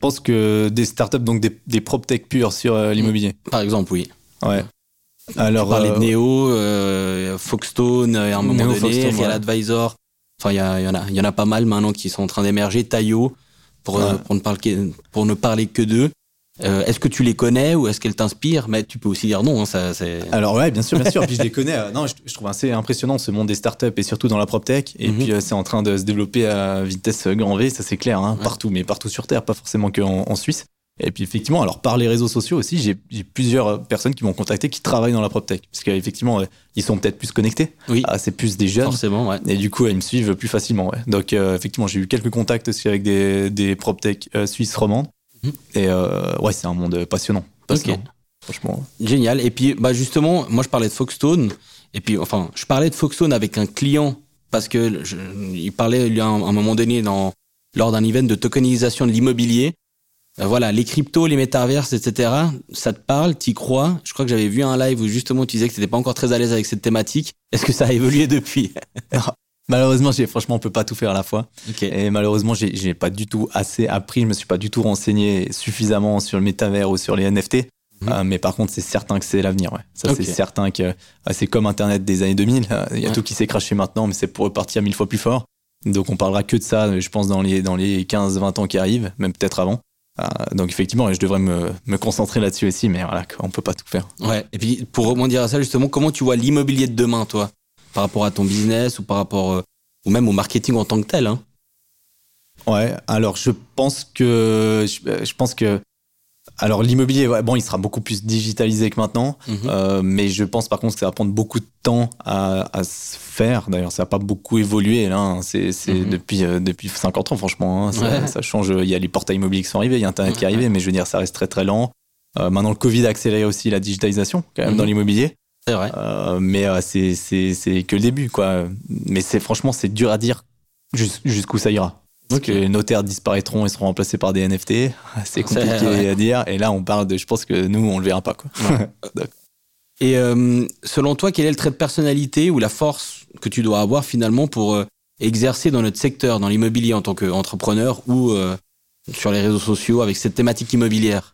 pense que des startups donc des, des PropTech purs sur l'immobilier. Par exemple, oui. Ouais. Alors tu parlais de Neo, Foxstone, à un moment donné, Real Advisor. Enfin, il y, en a, il y en a pas mal maintenant qui sont en train d'émerger. Pour, pour, ne parler, pour ne parler que d'eux. Euh, est-ce que tu les connais ou est-ce qu'elles t'inspirent? Mais tu peux aussi dire non. Hein, ça. Alors ouais, bien sûr, bien sûr. puis je les connais. Euh, non, je, trouve assez impressionnant ce monde des startups et surtout dans la PropTech. Et mhm. puis euh, c'est en train de se développer à vitesse grand V, ça c'est clair, hein, partout, mais partout sur Terre, pas forcément qu'en en Suisse. Et puis effectivement, alors par les réseaux sociaux aussi, j'ai, plusieurs personnes qui m'ont contacté qui travaillent dans la PropTech. Parce qu'effectivement, ils sont peut-être plus connectés. Oui. Ah, c'est plus des jeunes. Forcément, ouais. Et du coup, ils me suivent plus facilement. Ouais. Donc effectivement, j'ai eu quelques contacts aussi avec des, des PropTech suisses romandes. Et euh, ouais, c'est un monde passionnant. Franchement. Génial. Et puis, bah justement, moi, je parlais de Foxstone. Et puis, enfin, je parlais de Foxstone avec un client parce que il parlait il y a un, moment donné dans, lors d'un event de tokenisation de l'immobilier. Euh, voilà, les cryptos, les métaverses, etc. Ça te parle, t'y crois? Je crois que j'avais vu un live où justement tu disais que t'étais pas encore très à l'aise avec cette thématique. Est-ce que ça a évolué depuis? Malheureusement, j'ai, franchement, on peut pas tout faire à la fois. Et malheureusement, j'ai, j'ai pas du tout assez appris. Je me suis pas du tout renseigné suffisamment sur le métavers ou sur les NFT. Mhm. Euh, mais par contre, c'est certain que c'est l'avenir. Ouais. Ça, c'est certain que euh, c'est comme Internet des années 2000. Euh, il y a tout qui s'est craché maintenant, mais c'est pour repartir mille fois plus fort. Donc, on parlera que de ça, je pense, dans les, dans les 15-20 ans qui arrivent, même peut-être avant. donc, effectivement, je devrais me, me concentrer là-dessus aussi, mais voilà, on peut pas tout faire. Ouais. Et puis, pour rebondir à ça, justement, comment tu vois l'immobilier de demain, toi? Par rapport à ton business ou par rapport euh, ou même au marketing en tant que tel. Hein. Ouais, alors je pense que je, pense que alors l'immobilier, bon, il sera beaucoup plus digitalisé que maintenant, mhm. euh, mais je pense par contre que ça va prendre beaucoup de temps à, se faire. D'ailleurs, ça n'a pas beaucoup évolué là. Hein. C'est mhm. depuis euh, depuis 50 ans, franchement. Hein. Ça, change. Il y a les portails immobiliers qui sont arrivés, il y a Internet qui est arrivé, mais je veux dire, ça reste très très lent. maintenant, le Covid a accéléré aussi la digitalisation quand même mhm. dans l'immobilier. C'est vrai. Euh, mais euh, c'est, c'est, c'est que le début, quoi. Mais c'est franchement, c'est dur à dire jusqu'où ça ira. Parce que les notaires disparaîtront et seront remplacés par des NFT. C'est compliqué à dire. Et là, on parle de. Je pense que nous, on le verra pas, quoi. et euh, selon toi, quel est le trait de personnalité ou la force que tu dois avoir finalement pour exercer dans notre secteur, dans l'immobilier en tant qu'entrepreneur ou sur les réseaux sociaux avec cette thématique immobilière?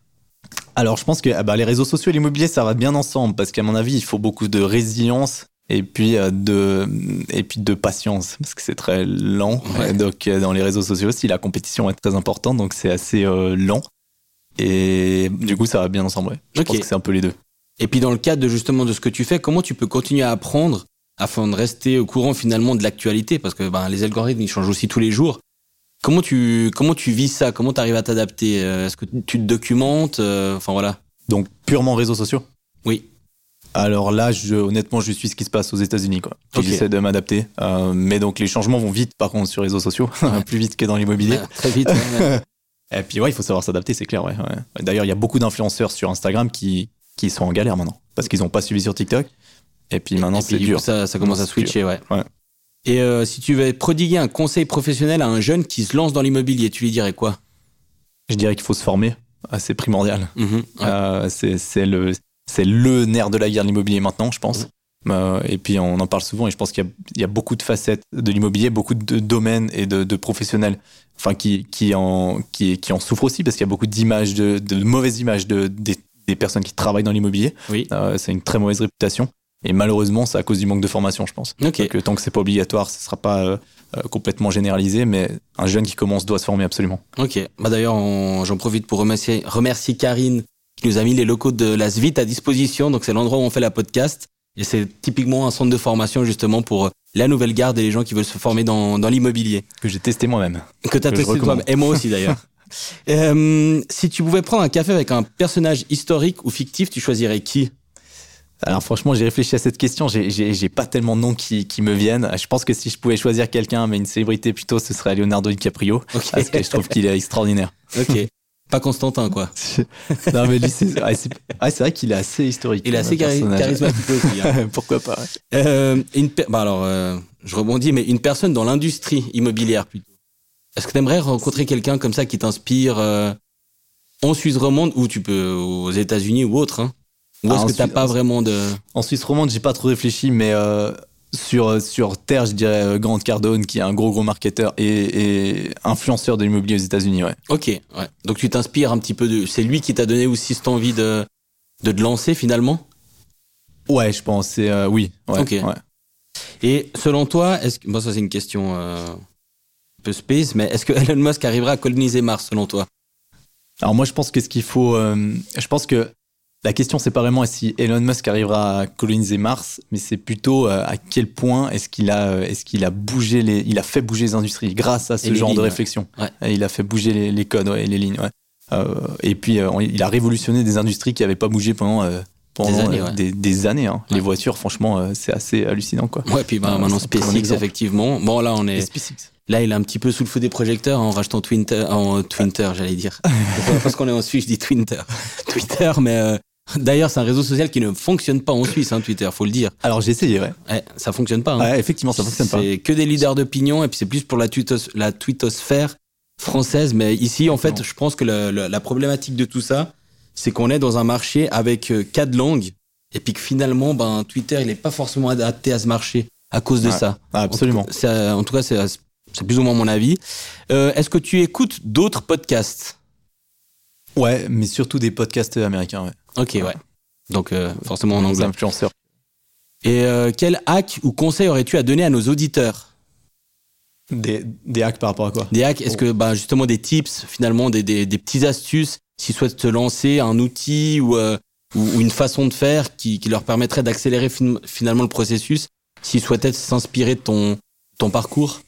Alors, je pense que ah bah, les réseaux sociaux et l'immobilier, ça va bien ensemble parce qu'à mon avis, il faut beaucoup de résilience et puis euh, de et puis de patience parce que c'est très lent. Donc, euh, dans les réseaux sociaux aussi, la compétition est très importante, donc c'est assez euh, lent. Et du coup, ça va bien ensemble. Je pense que c'est un peu les deux. Et puis, dans le cadre de justement de ce que tu fais, comment tu peux continuer à apprendre afin de rester au courant finalement de l'actualité? Parce que ben, les algorithmes ils changent aussi tous les jours. Comment tu, comment tu vis ça? Comment tu arrives à t'adapter? Euh, Est-ce que tu te documentes? Euh, Enfin voilà. Donc purement réseaux sociaux? Oui. Alors là, je, honnêtement, je suis ce qui se passe aux États-Unis. Quoi. J'essaie de m'adapter. Euh, mais donc les changements vont vite, par contre, sur les réseaux sociaux, plus vite que dans l'immobilier. très vite. Et puis ouais, il faut savoir s'adapter, c'est clair. Ouais, D'ailleurs, il y a beaucoup d'influenceurs sur Instagram qui, qui sont en galère maintenant parce qu'ils n'ont pas suivi sur TikTok. Et puis maintenant, c'est dur. Ça, ça commence à switcher, ouais. Et euh, si tu veux prodiguer un conseil professionnel à un jeune qui se lance dans l'immobilier, tu lui dirais quoi? Je dirais qu'il faut se former. Ah, c'est primordial. Mhm, euh, c'est le, le nerf de la guerre de l'immobilier maintenant, je pense. Mhm. Euh, et puis on en parle souvent et je pense qu'il y, a beaucoup de facettes de l'immobilier, beaucoup de domaines et de, professionnels enfin, qui, qui, en, qui, qui en souffrent aussi parce qu'il y a beaucoup d'images, de, de, mauvaises images de, des, personnes qui travaillent dans l'immobilier. Oui. c'est une très mauvaise réputation. Et malheureusement, c'est à cause du manque de formation, je pense. Okay. Donc, tant que c'est pas obligatoire, ce sera pas euh, euh, complètement généralisé, mais un jeune qui commence doit se former absolument. Ok. Bah d'ailleurs, j'en profite pour remercier, remercier Karine qui nous a mis les locaux de la SVIT à disposition. Donc c'est l'endroit où on fait la podcast. Et c'est typiquement un centre de formation justement pour la nouvelle garde et les gens qui veulent se former dans, dans l'immobilier. Que j'ai testé moi-même. Que tu as testé toi-même. Et moi aussi d'ailleurs. euh, si tu pouvais prendre un café avec un personnage historique ou fictif, tu choisirais qui? Alors franchement, j'ai réfléchi à cette question. J'ai pas tellement de noms qui, qui, me viennent. Je pense que si je pouvais choisir quelqu'un, mais une célébrité plutôt, ce serait Leonardo DiCaprio, parce que je trouve qu'il est extraordinaire. Ok. Pas Constantin, quoi. non, mais lui, c'est ah, vrai qu'il est assez historique. Il est assez charismatique aussi. Hein. Pourquoi pas euh, une bah alors, euh, je rebondis, mais une personne dans l'industrie immobilière plutôt. Est-ce que tu aimerais rencontrer quelqu'un comme ça qui t'inspire euh, en Suisse romande ou tu peux aux États-Unis ou autre hein? Ou est-ce que t'as pas vraiment de... En Suisse romande, j'ai pas trop réfléchi, mais euh, sur, euh, sur Terre, je dirais euh, Grant Cardone, qui est un gros gros marketeur et, et influenceur de l'immobilier aux États-Unis, ouais. Ok, ouais. Donc tu t'inspires un petit peu de... C'est lui qui t'a donné aussi cette envie de, de te lancer finalement? Ouais, je pense, c'est... oui, ouais, Ok. Ouais. Et selon toi, est-ce que bon ça c'est une question euh, un peu space, mais est-ce que Elon Musk arrivera à coloniser Mars selon toi? Alors moi je pense que ce qu'il faut, euh, je pense que la question c'est pas vraiment si Elon Musk arrivera à coloniser Mars, mais c'est plutôt euh, à quel point est-ce qu'il a, euh, est-ce qu'il a bougé les, il a fait bouger les industries grâce à ce genre lignes, de réflexion. Ouais. Il a fait bouger les, les codes ouais, et les lignes. Euh, et puis euh, il a révolutionné des industries qui n'avaient pas bougé pendant, euh, pendant Des années, ouais. des, des années. hein. Les voitures, franchement, c'est assez hallucinant quoi. Ouais, puis bah, maintenant SpaceX effectivement. Bon là on est SpaceX. là il est un petit peu sous le feu des projecteurs en rachetant Twitter en Twitter, j'allais dire. Parce qu'on est en Suisse, je dis Twitter. Twitter mais euh, D'ailleurs, c'est un réseau social qui ne fonctionne pas en Suisse, hein, Twitter, faut le dire. Alors j'ai essayé, ouais. Ouais, ça fonctionne pas. Hein. Ouais, effectivement, ça fonctionne pas. C'est que des leaders d'opinion et puis c'est plus pour la, tweetos- la tweetosphère française. Mais ici, en fait, Non. je pense que le- le- la problématique de tout ça, c'est qu'on est dans un marché avec euh, quatre langues et puis que finalement, ben, Twitter, il n'est pas forcément adapté à ce marché à cause de Ouais. ça. Ah, absolument. En en tout cas, c'est, c'est plus ou moins mon avis. Euh, est-ce que tu écoutes d'autres podcasts? Ouais, mais surtout des podcasts américains, ouais. Ok, ouais. Donc, euh, forcément en anglais. influenceurs. Et euh, quel hack ou conseil aurais-tu à donner à nos auditeurs? Des, des hacks par rapport à quoi? Des hacks, est-ce que bah, justement des tips, finalement des, des, des petites astuces, s'ils souhaitent te lancer un outil ou, euh, ou, ou une façon de faire qui, qui leur permettrait d'accélérer fin- finalement le processus, s'ils souhaitaient s'inspirer de ton, ton parcours?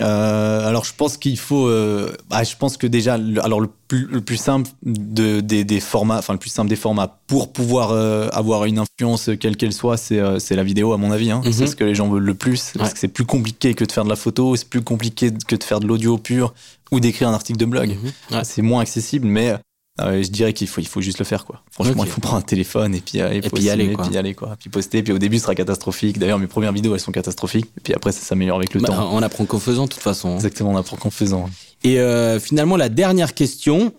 Euh, alors je pense qu'il faut. euh, bah, je pense que déjà, le, alors le plus, le plus simple de, des, des formats, enfin le plus simple des formats pour pouvoir euh, avoir une influence quelle qu'elle soit, c'est euh, c'est la vidéo à mon avis. Hein. Mhm. C'est ce que les gens veulent le plus parce que c'est plus compliqué que de faire de la photo, c'est plus compliqué que de faire de l'audio pur ou d'écrire un article de blog. Mhm. Ouais. C'est moins accessible, mais euh, je dirais qu'il faut, il faut juste le faire quoi. Franchement, il faut prendre un téléphone et puis, euh, Et puis y aller, quoi. puis y aller quoi, puis poster. Puis au début, ce sera catastrophique. D'ailleurs, mes premières vidéos, elles sont catastrophiques. Et puis après, ça s'améliore avec le Bah, temps. On apprend qu'en faisant, de toute façon. Exactement, on apprend qu'en faisant. Et euh, finalement, la dernière question,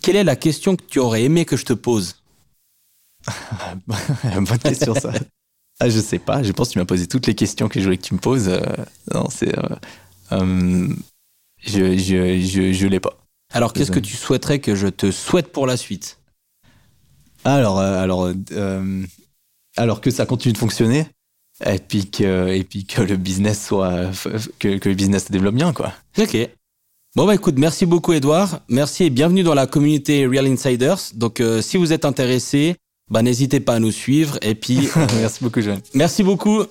quelle est la question que tu aurais aimé que je te pose? Bonne question ça. Ah, je sais pas, je pense que tu m'as posé toutes les questions que je voulais que tu me poses. Euh, non, c'est. je je, je, je l'ai pas. Alors, qu'est-ce que tu souhaiterais que je te souhaite pour la suite? Alors, euh, alors, euh, alors que ça continue de fonctionner et puis que, et puis que le business soit. que, que le business se développe bien, quoi. Ok. Bon bah écoute, merci beaucoup Edouard. Merci et bienvenue dans la communauté Real Insiders. Donc euh, si vous êtes intéressé, bah n'hésitez pas à nous suivre. Et puis euh, Merci beaucoup, Joanne. merci beaucoup.